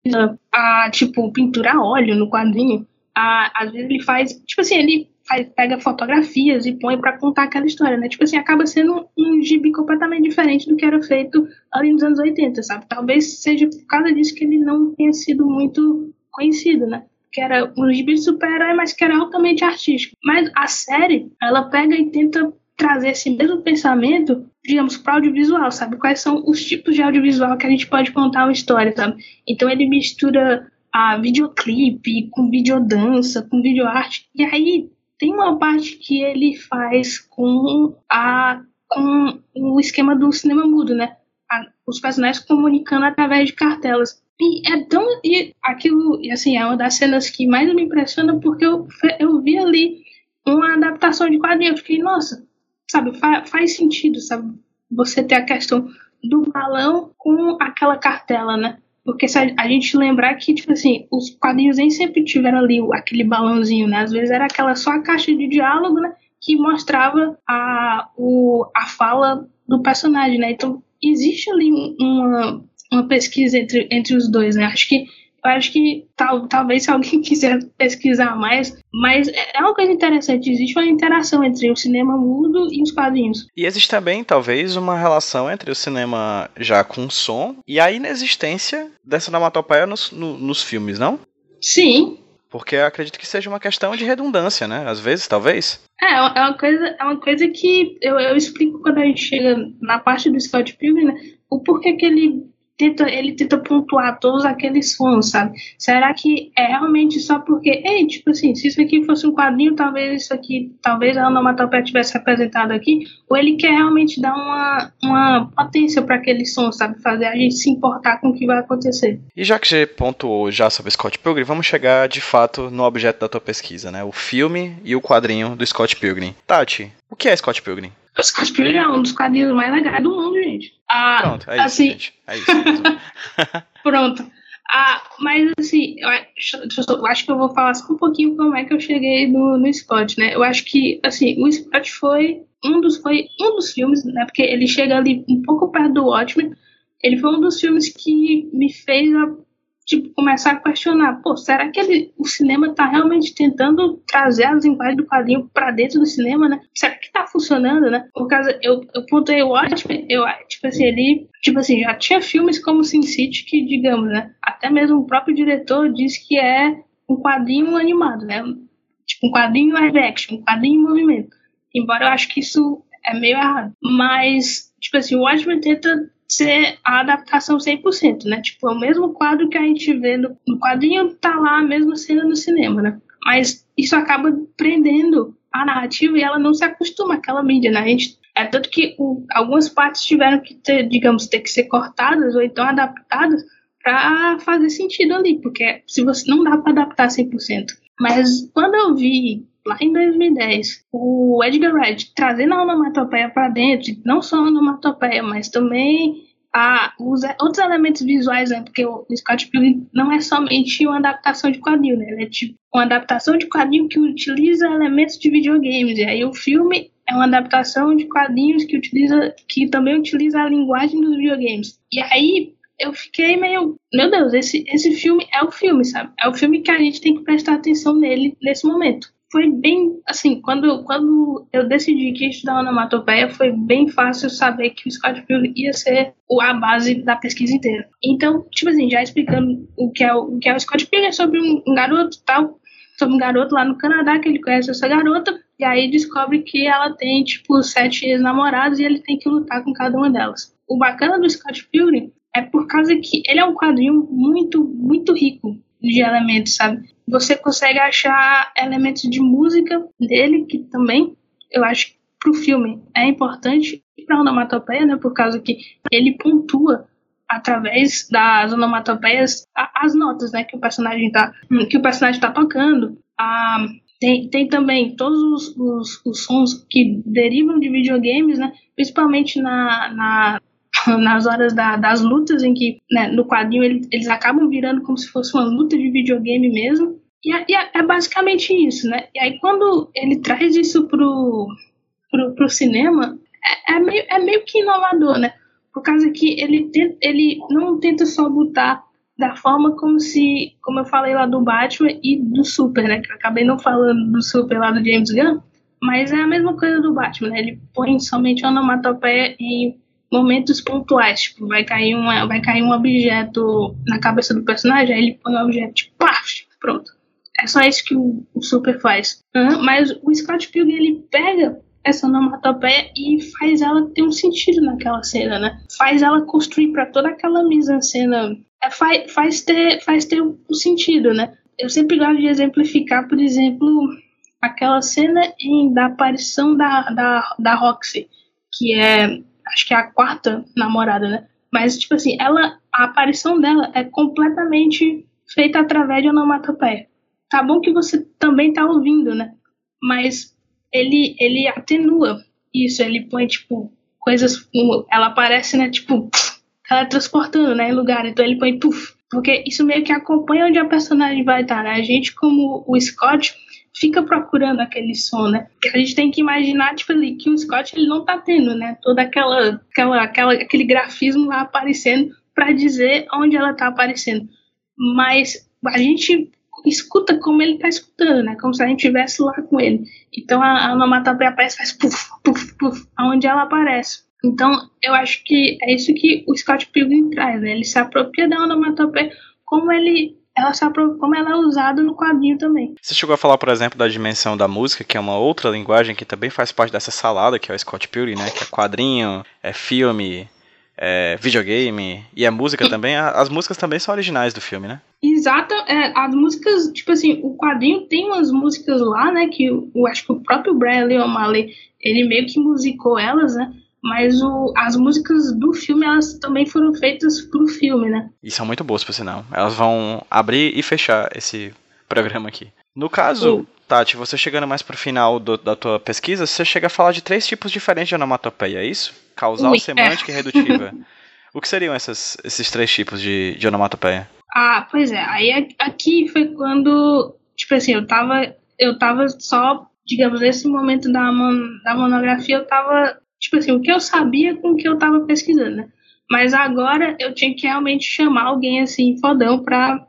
S2: a tipo pintura a óleo no quadrinho. A, às vezes ele faz, tipo assim, ele faz, pega fotografias e põe para contar aquela história, né? Tipo assim, acaba sendo um gibi completamente diferente do que era feito ali nos anos 80, sabe? Talvez seja por causa disso que ele não tenha sido muito conhecido, né? que era um gibi super-herói, mas que era altamente artístico. Mas a série, ela pega e tenta trazer esse mesmo pensamento, digamos, para o audiovisual, sabe? Quais são os tipos de audiovisual que a gente pode contar uma história, sabe? Então ele mistura a videoclipe com videodança, com videoarte, e aí tem uma parte que ele faz com a com o esquema do cinema mudo, né? A, os personagens comunicando através de cartelas. E é tão. E aquilo, assim, é uma das cenas que mais me impressiona porque eu, eu vi ali uma adaptação de quadrinho. Eu fiquei, nossa, sabe, fa, faz sentido, sabe? Você ter a questão do balão com aquela cartela, né? Porque a, gente lembrar que, tipo assim, os quadrinhos nem sempre tiveram ali aquele balãozinho, né? Às vezes era aquela só a caixa de diálogo, né? Que mostrava a, o, a fala do personagem, né? Então, existe ali uma, uma pesquisa entre, entre os dois, né? Acho que eu acho que tal, talvez se alguém *laughs* quiser pesquisar mais, mas é, é uma coisa interessante, existe uma interação entre o cinema mudo e os quadrinhos.
S1: E existe também, talvez, uma relação entre o cinema já com som e a inexistência dessa onomatopeia nos, no, nos filmes, não?
S2: Sim.
S1: Porque eu acredito que seja uma questão de redundância, né? Às vezes, talvez.
S2: É, é uma coisa, é uma coisa que eu, eu explico quando a gente chega na parte do Scott Pilgrim, né? O porquê que ele tenta, ele tenta pontuar todos aqueles sons, sabe? Será que é realmente só porque, ei, tipo assim, se isso aqui fosse um quadrinho, talvez isso aqui, talvez a onomatopeia tivesse representado aqui, ou ele quer realmente dar uma, uma potência para aquele som, sabe? Fazer a gente se importar com o que vai acontecer.
S1: E já que você pontuou já sobre Scott Pilgrim, vamos chegar de fato no objeto da tua pesquisa, né? O filme e o quadrinho do Scott Pilgrim. Tati, o que é Scott Pilgrim?
S2: O Scott Pilgrim é um dos quadrinhos mais legais do mundo, gente.
S1: Ah, Pronto, é isso, assim, gente. É isso. *laughs*
S2: Pronto. Ah, mas assim, eu acho, eu acho que eu vou falar só um pouquinho como é que eu cheguei no, no Scott, né? Eu acho que, assim, o Scott foi um dos, foi um dos filmes, né? Porque ele chega ali um pouco perto do Watchmen. Ele foi um dos filmes que me fez a tipo, começar a questionar, pô, será que ele, o cinema está realmente tentando trazer as linguagens do quadrinho para dentro do cinema, né? Será que está funcionando, né? Por causa, eu, eu pontuei o Watchmen, eu, tipo assim, ele, tipo assim, já tinha filmes como Sin City que, digamos, né, até mesmo o próprio diretor diz que é um quadrinho animado, né? Tipo, um quadrinho live action, um quadrinho em movimento. Embora eu acho que isso é meio errado. Mas, tipo assim, o Watchmen tenta ser a adaptação 100%, né? Tipo, é o mesmo quadro que a gente vê no, no quadrinho, tá lá a mesma cena no cinema, né? Mas isso acaba prendendo a narrativa e ela não se acostuma àquela mídia, né? A gente, é tanto que o, algumas partes tiveram que ter, digamos, ter que ser cortadas ou então adaptadas para fazer sentido ali, porque se você não dá para adaptar 100%. Mas quando eu vi lá em 2010 o Edgar Wright trazendo a onomatopeia para dentro, não só a onomatopeia, mas também a, os outros elementos visuais, né? Porque o Scott Pilgrim não é somente uma adaptação de quadrinho, né? Ele é tipo uma adaptação de quadrinho que utiliza elementos de videogames. E aí o filme é uma adaptação de quadrinhos que utiliza, que também utiliza a linguagem dos videogames. E aí eu fiquei meio, meu Deus, esse, esse filme é o filme, sabe? É o filme que a gente tem que prestar atenção nele nesse momento foi bem assim, quando, quando eu decidi que ia estudar onomatopeia, foi bem fácil saber que o Scott Pilgrim ia ser a base da pesquisa inteira. Então, tipo assim, já explicando o que é o, que é o Scott Pilgrim, é sobre um, um garoto tal, sobre um garoto lá no Canadá, que ele conhece essa garota, e aí descobre que ela tem, tipo, sete ex-namorados e ele tem que lutar com cada uma delas. O bacana do Scott Pilgrim é por causa que ele é um quadrinho muito, muito rico de elementos, sabe? Você consegue achar elementos de música dele, que também eu acho que pro filme é importante, e pra onomatopeia, né? Por causa que ele pontua através das onomatopeias as notas, né? Que o personagem tá, que o personagem tá tocando. Ah, tem, tem também todos os, os, os, sons que derivam de videogames, né? Principalmente na, na *laughs* nas horas da, das lutas, em que né, no quadrinho ele, eles acabam virando como se fosse uma luta de videogame mesmo. E, é, e é, é, basicamente isso, né? E aí quando ele traz isso pro, pro, pro cinema, é, é, meio, é meio que inovador, né? Por causa que ele, tenta, ele não tenta só botar da forma como se, como eu falei lá do Batman e do Super, né? Que eu acabei não falando do Super lá do James Gunn, mas é a mesma coisa do Batman, né? Ele põe somente onomatopeia em momentos pontuais, tipo, vai cair, uma, vai cair um objeto na cabeça do personagem, aí ele põe o objeto, tipo, pá, pronto. É só isso que o, o Super faz. Uhum, mas o Scott Pilgrim, ele pega essa onomatopeia e faz ela ter um sentido naquela cena, né? Faz ela construir para toda aquela mise-en-cena, é, faz, faz, ter, faz ter um sentido, né? Eu sempre gosto de exemplificar, por exemplo, aquela cena em, da aparição da, da, da Roxy, que é acho que é a quarta namorada, né? Mas, tipo assim, ela, a aparição dela é completamente feita através de onomatopeia. Tá bom que você também tá ouvindo, né? Mas ele, ele atenua isso, ele põe, tipo, coisas. Ela aparece, né? Tipo, ela transportando, né? Em lugar. Então ele põe puff. Porque isso meio que acompanha onde a personagem vai estar, né? A gente, como o Scott, fica procurando aquele som, né? A gente tem que imaginar, tipo, ali, que o Scott ele não tá tendo, né? Toda aquela, aquela, aquela aquele grafismo lá aparecendo para dizer onde ela tá aparecendo. Mas a gente escuta como ele tá escutando, né? Como se a gente estivesse lá com ele. Então a, a onomatopeia aparece, faz puf, puf, puf, aonde ela aparece. Então eu acho que é isso que o Scott Pilgrim traz, né? Ele se apropria da onomatopeia como ele ela se como ela é usada no quadrinho também.
S1: Você chegou a falar, por exemplo, da dimensão da música, que é uma outra linguagem que também faz parte dessa salada, que é o Scott Pilgrim, né? Que é quadrinho, é filme, é videogame e a música também. As músicas também são originais do filme, né?
S2: Exato, é, as músicas, tipo assim, o quadrinho tem umas músicas lá, né? Que eu, eu acho que o próprio Brian Lee O'Malley, ele meio que musicou elas, né? Mas o, as músicas do filme elas também foram feitas pro filme, né?
S1: E são muito boas, por sinal. Elas vão abrir e fechar esse programa aqui. No caso, Tati, você chegando mais pro final do, da tua pesquisa, você chega a falar de três tipos diferentes de onomatopeia, é isso? Causal, Ui, semântica é. e *laughs* redutiva. o que seriam essas, esses três tipos de, de onomatopeia?
S2: Ah, pois é. Aí aqui foi quando, tipo assim, eu tava, eu tava só, digamos, nesse momento da, mon, da monografia, eu tava tipo assim, o que eu sabia com o que eu estava pesquisando, né? Mas agora eu tinha que realmente chamar alguém assim, fodão, para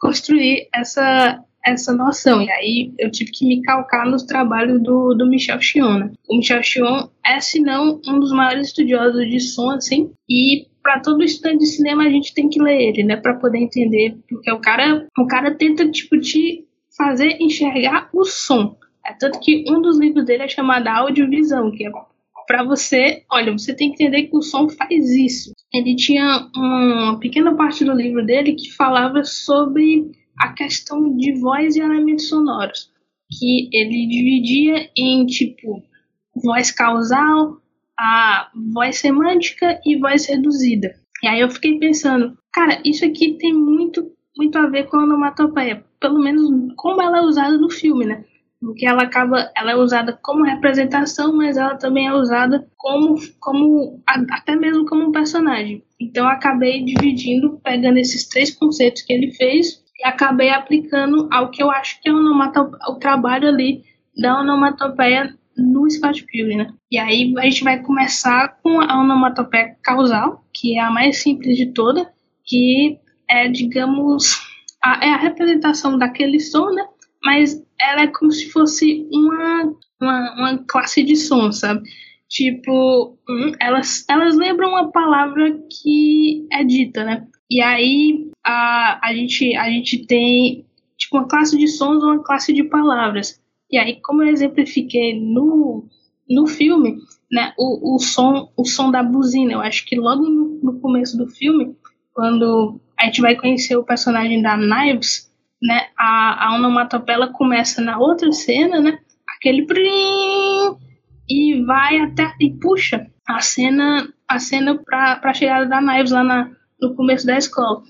S2: construir essa, essa noção. E aí eu tive que me calcar nos trabalhos do, do Michel Chion. Né? O Michel Chion é, se não, um dos maiores estudiosos de som, assim, e para todo estudante de cinema a gente tem que ler ele, né, para poder entender, porque o cara, o cara tenta tipo te fazer enxergar o som. É tanto que um dos livros dele é chamado Audiovisão, que é para você, olha, você tem que entender que o som faz isso. Ele tinha uma pequena parte do livro dele que falava sobre a questão de voz e elementos sonoros. que ele dividia em tipo voz causal, a voz semântica e voz reduzida. E aí eu fiquei pensando, cara, isso aqui tem muito muito a ver com a onomatopeia, pelo menos como ela é usada no filme, né? Porque ela acaba, ela é usada como representação, mas ela também é usada como, como até mesmo como um personagem. Então acabei dividindo, pegando esses três conceitos que ele fez e acabei aplicando ao que eu acho que é o trabalho ali da onomatopeia no Scott Pilgrim, né? E aí a gente vai começar com a onomatopeia causal, que é a mais simples de toda, que é, digamos, a, é a representação daquele som, né? Mas ela é como se fosse uma, uma, uma classe de som, sabe? Tipo, hum, elas, elas lembram uma palavra que é dita, né? E aí a, a, gente, a gente tem tipo uma classe de sons ou uma classe de palavras. E aí, como eu exemplifiquei no, no filme, né, o, o, som, o som da buzina, eu acho que logo no, no começo do filme, quando a gente vai conhecer o personagem da Knives, né, a, a onomatopeia começa na outra cena, né, aquele prim, e vai até e puxa a cena a cena para a chegada da Knives lá na, no começo da escola.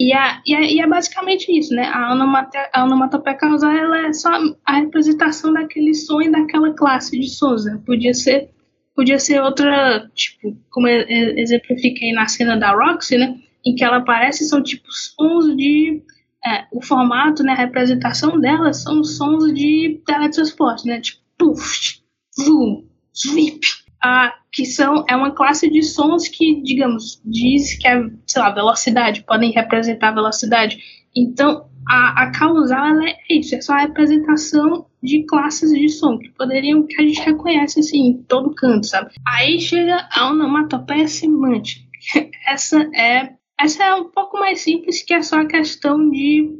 S2: E, a, e, a, e é basicamente isso, né? A onomatopeia, a onomatopeia causal ela é só a representação daquele som e daquela classe de sons. Né? Podia ser podia ser outra, tipo, como exemplifiquei na cena da Roxy, né? Em que ela aparece, são tipo sons de. É, o formato, né? A representação dela são sons de teletransporte, né? Tipo, puff, zoom, sweep. Ah, que são é uma classe de sons que, digamos, diz que é, sei lá, velocidade, podem representar velocidade. Então, a, a causal é isso, é só a representação de classes de som que poderiam que a gente reconhece assim em todo canto, sabe? Aí chega a onomatopeia semântica. *laughs* Essa é essa é um pouco mais simples, que é só a questão de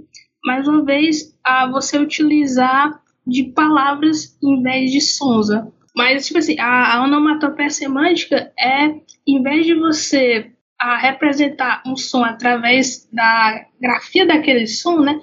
S2: mais uma vez a você utilizar de palavras em vez de sons. Mas, tipo assim, a, a onomatopeia semântica é, em vez de você a representar um som através da grafia daquele som, né?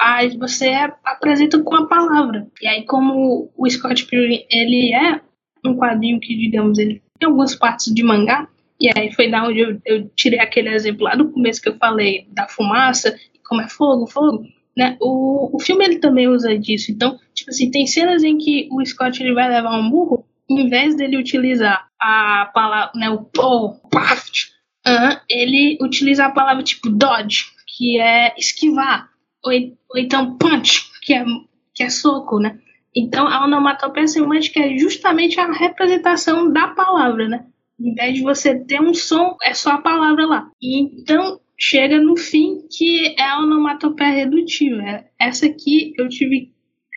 S2: Aí você apresenta com a palavra. E aí, como o Scott Pilgrim, ele é um quadrinho que, digamos, ele tem algumas partes de mangá, e aí foi da onde eu, eu tirei aquele exemplo lá do começo que eu falei da fumaça, como é fogo, fogo. Né? O, o filme ele também usa disso. Então, tipo assim, tem cenas em que o Scott ele vai levar um murro, em vez dele utilizar a palavra, né, o pull, paft, uh, ele utiliza a palavra tipo dodge, que é esquivar, ou, ou então punch, que é, que é soco, né? Então, a onomatopeia semântica é justamente a representação da palavra, né? Em vez de você ter um som, é só a palavra lá. Então, chega no fim que é a onomatopeia redutiva. Essa aqui eu tive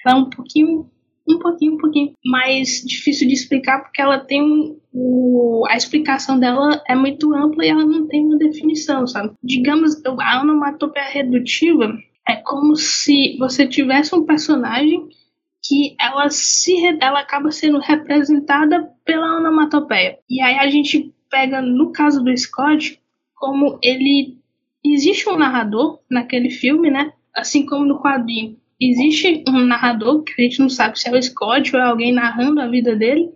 S2: ela é um pouquinho um pouquinho, um pouquinho mais difícil de explicar porque ela tem o, a explicação dela é muito ampla e ela não tem uma definição, sabe? Digamos, a onomatopeia redutiva é como se você tivesse um personagem que ela se ela acaba sendo representada pela onomatopeia. E aí a gente pega no caso do Scott como ele existe um narrador naquele filme, né? Assim como no quadrinho. Existe um narrador, que a gente não sabe se é o Scott ou é alguém narrando a vida dele,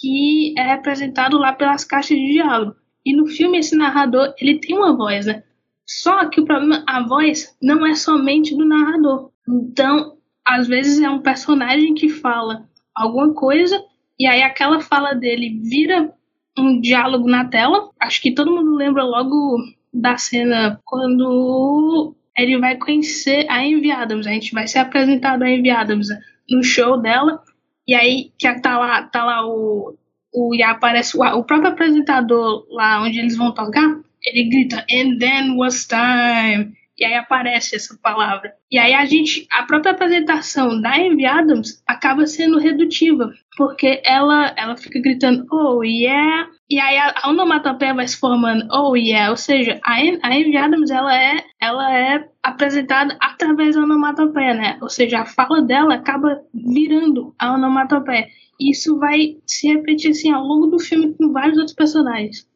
S2: que é representado lá pelas caixas de diálogo. E no filme esse narrador, ele tem uma voz, né? Só que o problema, a voz não é somente do narrador. Então, às vezes é um personagem que fala alguma coisa e aí aquela fala dele vira um diálogo na tela. Acho que todo mundo lembra logo da cena quando ele vai conhecer a Amy Adams. A gente vai ser apresentado a Amy Adams no show dela. E aí que tá lá, tá lá o, o e aparece o, o próprio apresentador lá onde eles vão tocar. Ele grita And then was time. E aí aparece essa palavra. E aí a gente, a própria apresentação da Amy Adams acaba sendo redutiva, porque ela, ela fica gritando oh yeah, e aí a, a onomatopeia vai se formando oh yeah, ou seja, a, a Amy Adams ela é, ela é apresentada através da onomatopeia, né? Ou seja, a fala dela acaba virando a onomatopeia. E isso vai se repetir assim ao longo do filme com vários outros personagens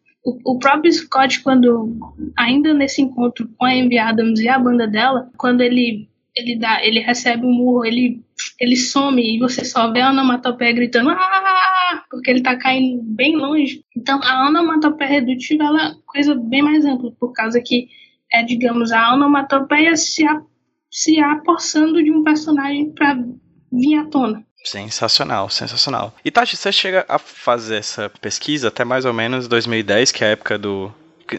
S2: o, próprio Scott, quando ainda nesse encontro com a Amy Adams e a banda dela, quando ele ele dá, ele recebe um murro, ele, ele some e você só vê a onomatopeia gritando ah! porque ele tá caindo bem longe. Então a onomatopeia redutiva ela é coisa bem mais ampla, por causa que é, digamos, a onomatopeia se, a, se apossando de um personagem para vir à tona.
S1: Sensacional, sensacional. E Tati, você chega a fazer essa pesquisa até mais ou menos 2010, que é a época do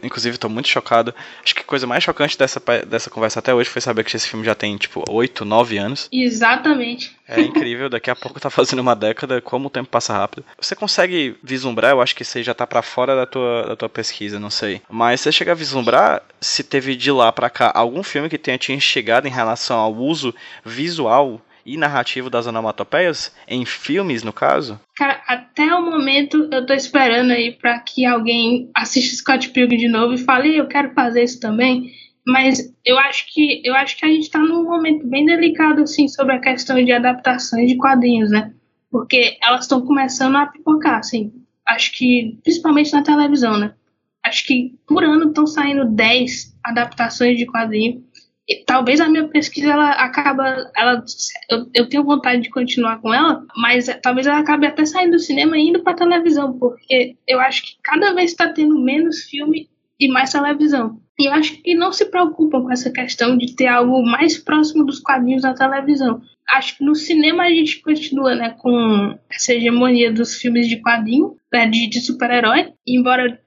S1: inclusive estou muito chocado. Acho que a coisa mais chocante dessa, dessa conversa até hoje foi saber que esse filme já tem, tipo, 8, 9 anos.
S2: Exatamente.
S1: É incrível, daqui a pouco tá fazendo uma década, como o tempo passa rápido. Você consegue vislumbrar, eu acho que você já tá para fora da tua, da tua pesquisa, não sei. Mas você chega a vislumbrar se teve de lá para cá algum filme que tenha te instigado em relação ao uso visual e narrativo das onomatopeias, em filmes, no caso?
S2: Cara, até o momento eu tô esperando aí para que alguém assista Scott Pilgrim de novo e fale, eu quero fazer isso também. Mas eu acho que eu acho que a gente está num momento bem delicado assim sobre a questão de adaptações de quadrinhos, né? Porque elas estão começando a pipocar, assim. Acho que principalmente na televisão, né? Acho que por ano estão saindo 10 adaptações de quadrinho talvez a minha pesquisa ela acaba ela eu, eu, tenho vontade de continuar com ela mas talvez ela acabe até saindo do cinema e indo para televisão porque eu acho que cada vez está tendo menos filme e mais televisão. E eu acho que não se preocupam com essa questão de ter algo mais próximo dos quadrinhos da televisão. Acho que no cinema a gente continua né com essa hegemonia dos filmes de quadrinho né, de, de super-herói. Embora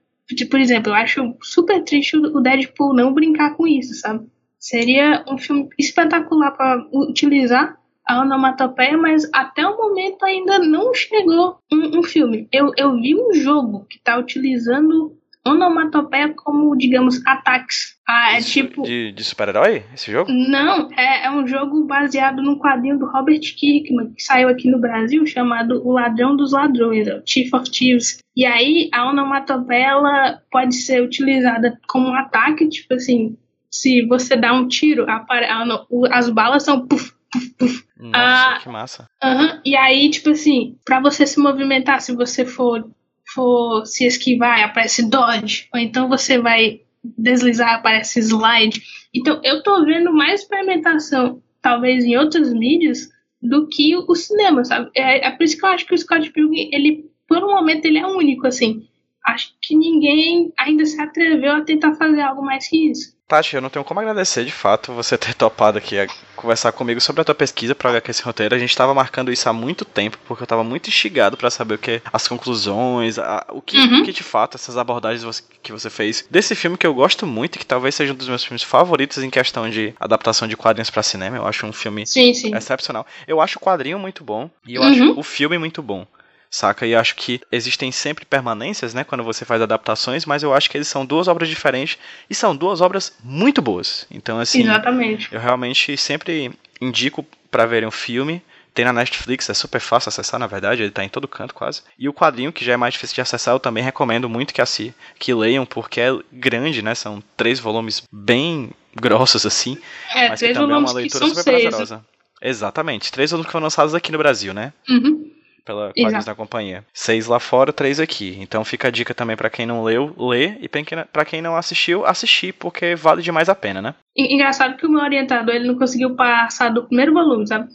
S2: por exemplo eu acho super triste o Deadpool não brincar com isso sabe Seria um filme espetacular para utilizar a onomatopeia, mas até o momento ainda não chegou um, um filme. Eu, eu vi um jogo que está utilizando onomatopeia como, digamos, ataques. Ah, é tipo.
S1: De, de super-herói? Esse jogo?
S2: Não, é, é um jogo baseado num quadrinho do Robert Kirkman, que saiu aqui no Brasil, chamado O Ladrão dos Ladrões, o Chief of Thieves. E aí, a onomatopeia ela pode ser utilizada como um ataque, tipo assim, se você dá um tiro, a, a, as balas são puf, puf, puf.
S1: Nossa, ah, que massa.
S2: Uh -huh, e aí, tipo assim, para você se movimentar, se você for, for se esquivar, aparece dodge, ou então você vai deslizar, aparece slide. Então, eu tô vendo mais experimentação, talvez em outras mídias, do que o cinema, sabe? É, é por isso que eu acho que o Scott Pilgrim, ele, por um momento, ele é único, assim. Acho que ninguém ainda se atreveu a tentar fazer algo mais que isso.
S1: Tati, eu não tenho como agradecer de fato você ter topado aqui a conversar comigo sobre a tua pesquisa para HQ esse roteiro. A gente estava marcando isso há muito tempo, porque eu estava muito instigado para saber o que as conclusões, a, o, que, uhum. o que de fato essas abordagens você, que você fez desse filme que eu gosto muito e que talvez seja um dos meus filmes favoritos em questão de adaptação de quadrinhos para cinema. Eu acho um filme
S2: sim, sim.
S1: excepcional. Eu acho o quadrinho muito bom e eu uhum. acho o filme muito bom saca? E acho que existem sempre permanências, né, quando você faz adaptações, mas eu acho que eles são duas obras diferentes e são duas obras muito boas. Então, assim,
S2: Exatamente.
S1: eu realmente sempre indico para verem o filme. Tem na Netflix, é super fácil acessar, na verdade, ele tá em todo canto quase. E o quadrinho, que já é mais difícil de acessar, eu também recomendo muito que, assim, que leiam, porque é grande, né? São três volumes bem grossos, assim.
S2: É, mas três que também é uma leitura super seis. prazerosa.
S1: Exatamente. Três volumes que foram lançados aqui no Brasil, né?
S2: Uhum
S1: pela Quadrinhos da Companhia. Seis lá fora, três aqui. Então fica a dica também para quem não leu, ler, e para quem não assistiu, assistir, porque vale demais a pena, né?
S2: Engraçado que o meu orientador ele não conseguiu passar do primeiro volume, sabe?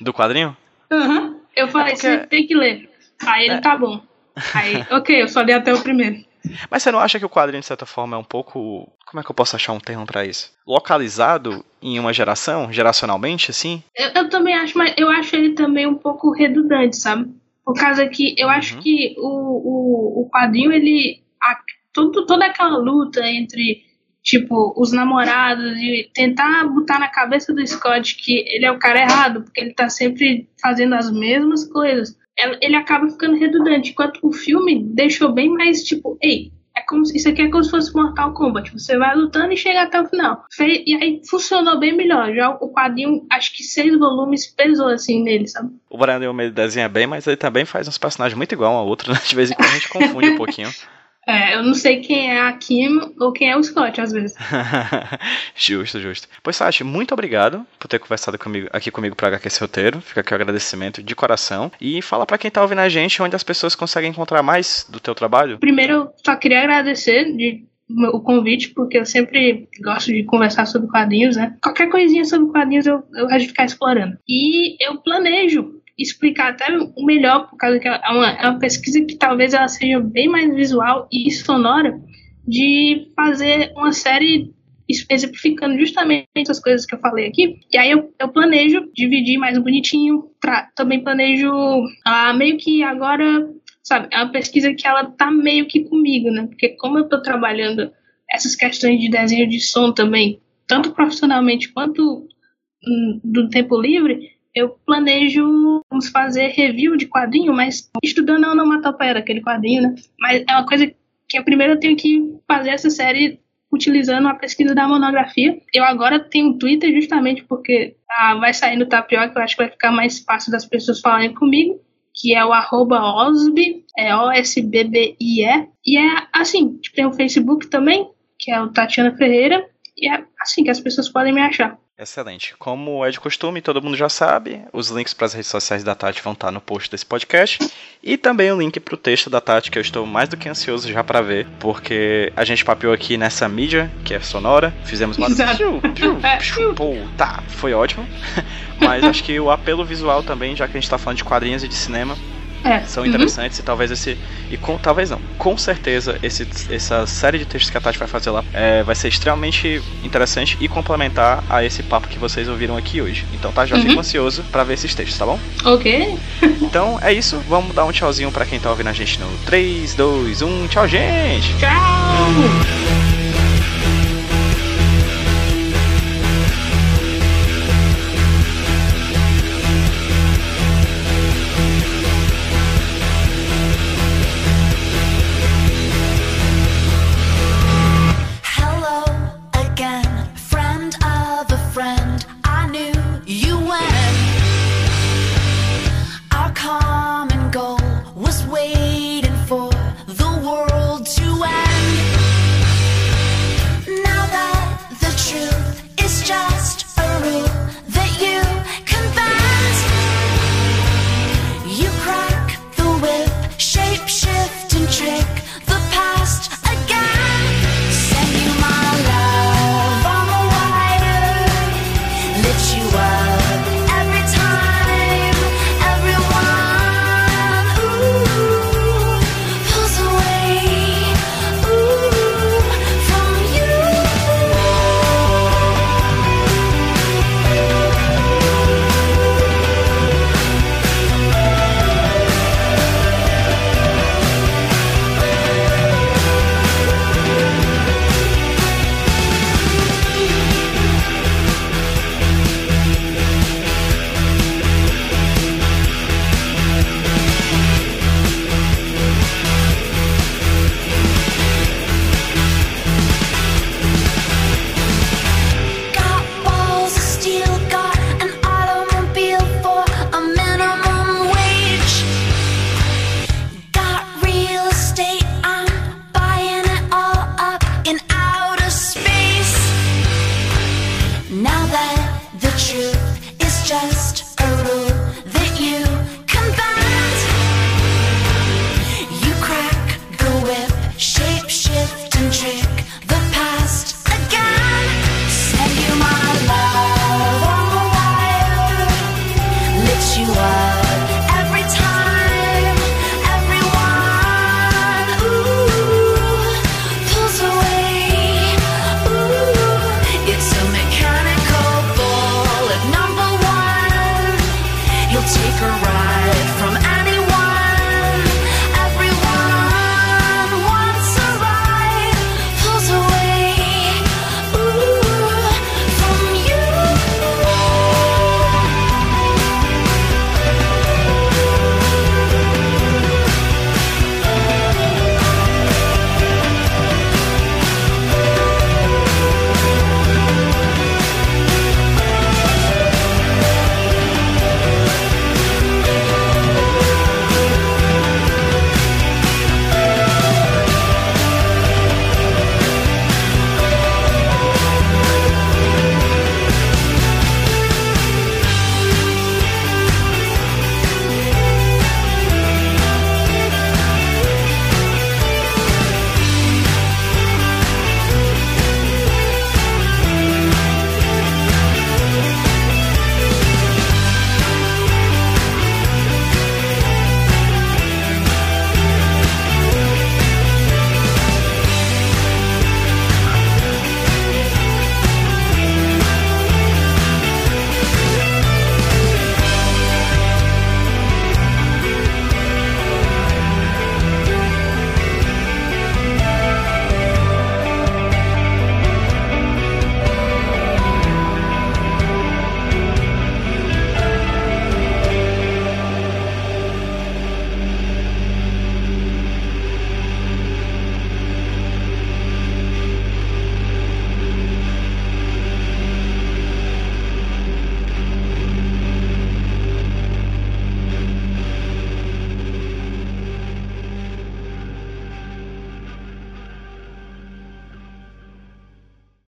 S1: Do quadrinho?
S2: Aham. Uhum. Eu falei, é porque... você tem que ler. Aí ele, é. tá bom. Aí, *laughs* ok, eu só li até o primeiro.
S1: Mas você não acha que o quadrinho, de certa forma, é um pouco. Como é que eu posso achar um termo para isso? Localizado em uma geração, geracionalmente, assim?
S2: Eu, eu, também acho, mas eu acho ele também um pouco redundante, sabe? Por causa que eu uhum. acho que o, o, o quadrinho, ele. A, tudo, toda aquela luta entre, tipo, os namorados e tentar botar na cabeça do Scott que ele é o cara errado, porque ele tá sempre fazendo as mesmas coisas ele acaba ficando redundante. Enquanto o filme deixou bem mais tipo, ei, é como se, isso aqui é como se fosse Mortal Kombat. Você vai lutando e chega até o final. E aí funcionou bem melhor. Já o quadrinho, acho que seis volumes pesou assim nele, sabe?
S1: O Brandon ele desenha bem, mas ele também faz uns personagens muito igual um ao outro, né? De vez em quando a gente confunde um pouquinho. *laughs*
S2: É, eu não sei quem é a Kim ou quem é o Scott, às vezes. *laughs*
S1: justo, justo. Pois, Sati, muito obrigado por ter conversado comigo, aqui comigo para HQ esse roteiro. Fica aqui o agradecimento de coração. E fala para quem tá ouvindo a gente onde as pessoas conseguem encontrar mais do teu trabalho.
S2: Primeiro, eu só queria agradecer de o convite, porque eu sempre gosto de conversar sobre quadrinhos, né? Qualquer coisinha sobre quadrinhos eu, eu gosto de ficar explorando. E eu planejo explicar até melhor, por causa que é uma, é uma pesquisa que talvez ela seja bem mais visual e sonora, de fazer uma série exemplificando justamente as coisas que eu falei aqui. E aí eu, eu planejo dividir mais bonitinho, também planejo ah, meio que agora, sabe, é uma pesquisa que ela tá meio que comigo, né? Porque como eu tô trabalhando essas questões de desenho de som também, tanto profissionalmente quanto hum, do tempo livre, eu planejo fazer review de quadrinho, mas estudando a onomatopeia daquele quadrinho, né? Mas é uma coisa que primeiro eu tenho que fazer essa série utilizando a pesquisa da monografia. Eu agora tenho um Twitter justamente porque ah, vai sair no Tapioca, eu acho que vai ficar mais fácil das pessoas falarem comigo, que é o arroba é O-S-B-B-I-E. E é assim, tipo, tem o Facebook também, que é o Tatiana Ferreira, e é assim que as pessoas podem me achar.
S1: Excelente. Como é de costume, todo mundo já sabe, os links para as redes sociais da Tati vão estar no post desse podcast e também o link para o texto da Tati que eu estou mais do que ansioso já para ver, porque a gente papiou aqui nessa mídia que é sonora, fizemos uma *laughs* Pô, tá, foi ótimo. *laughs* Mas acho que o apelo visual também, já que a gente está falando de quadrinhos e de cinema, é. São uhum. interessantes uhum. e talvez esse. E com, talvez não. Com certeza esse, essa série de textos que a Tati vai fazer lá é, vai ser extremamente interessante e complementar a esse papo que vocês ouviram aqui hoje. Então tá, já uhum. fico ansioso para ver esses textos, tá bom?
S2: Ok. *laughs*
S1: então é isso. Vamos dar um tchauzinho para quem tá ouvindo a gente no 3, 2, 1. Tchau, gente!
S2: Tchau!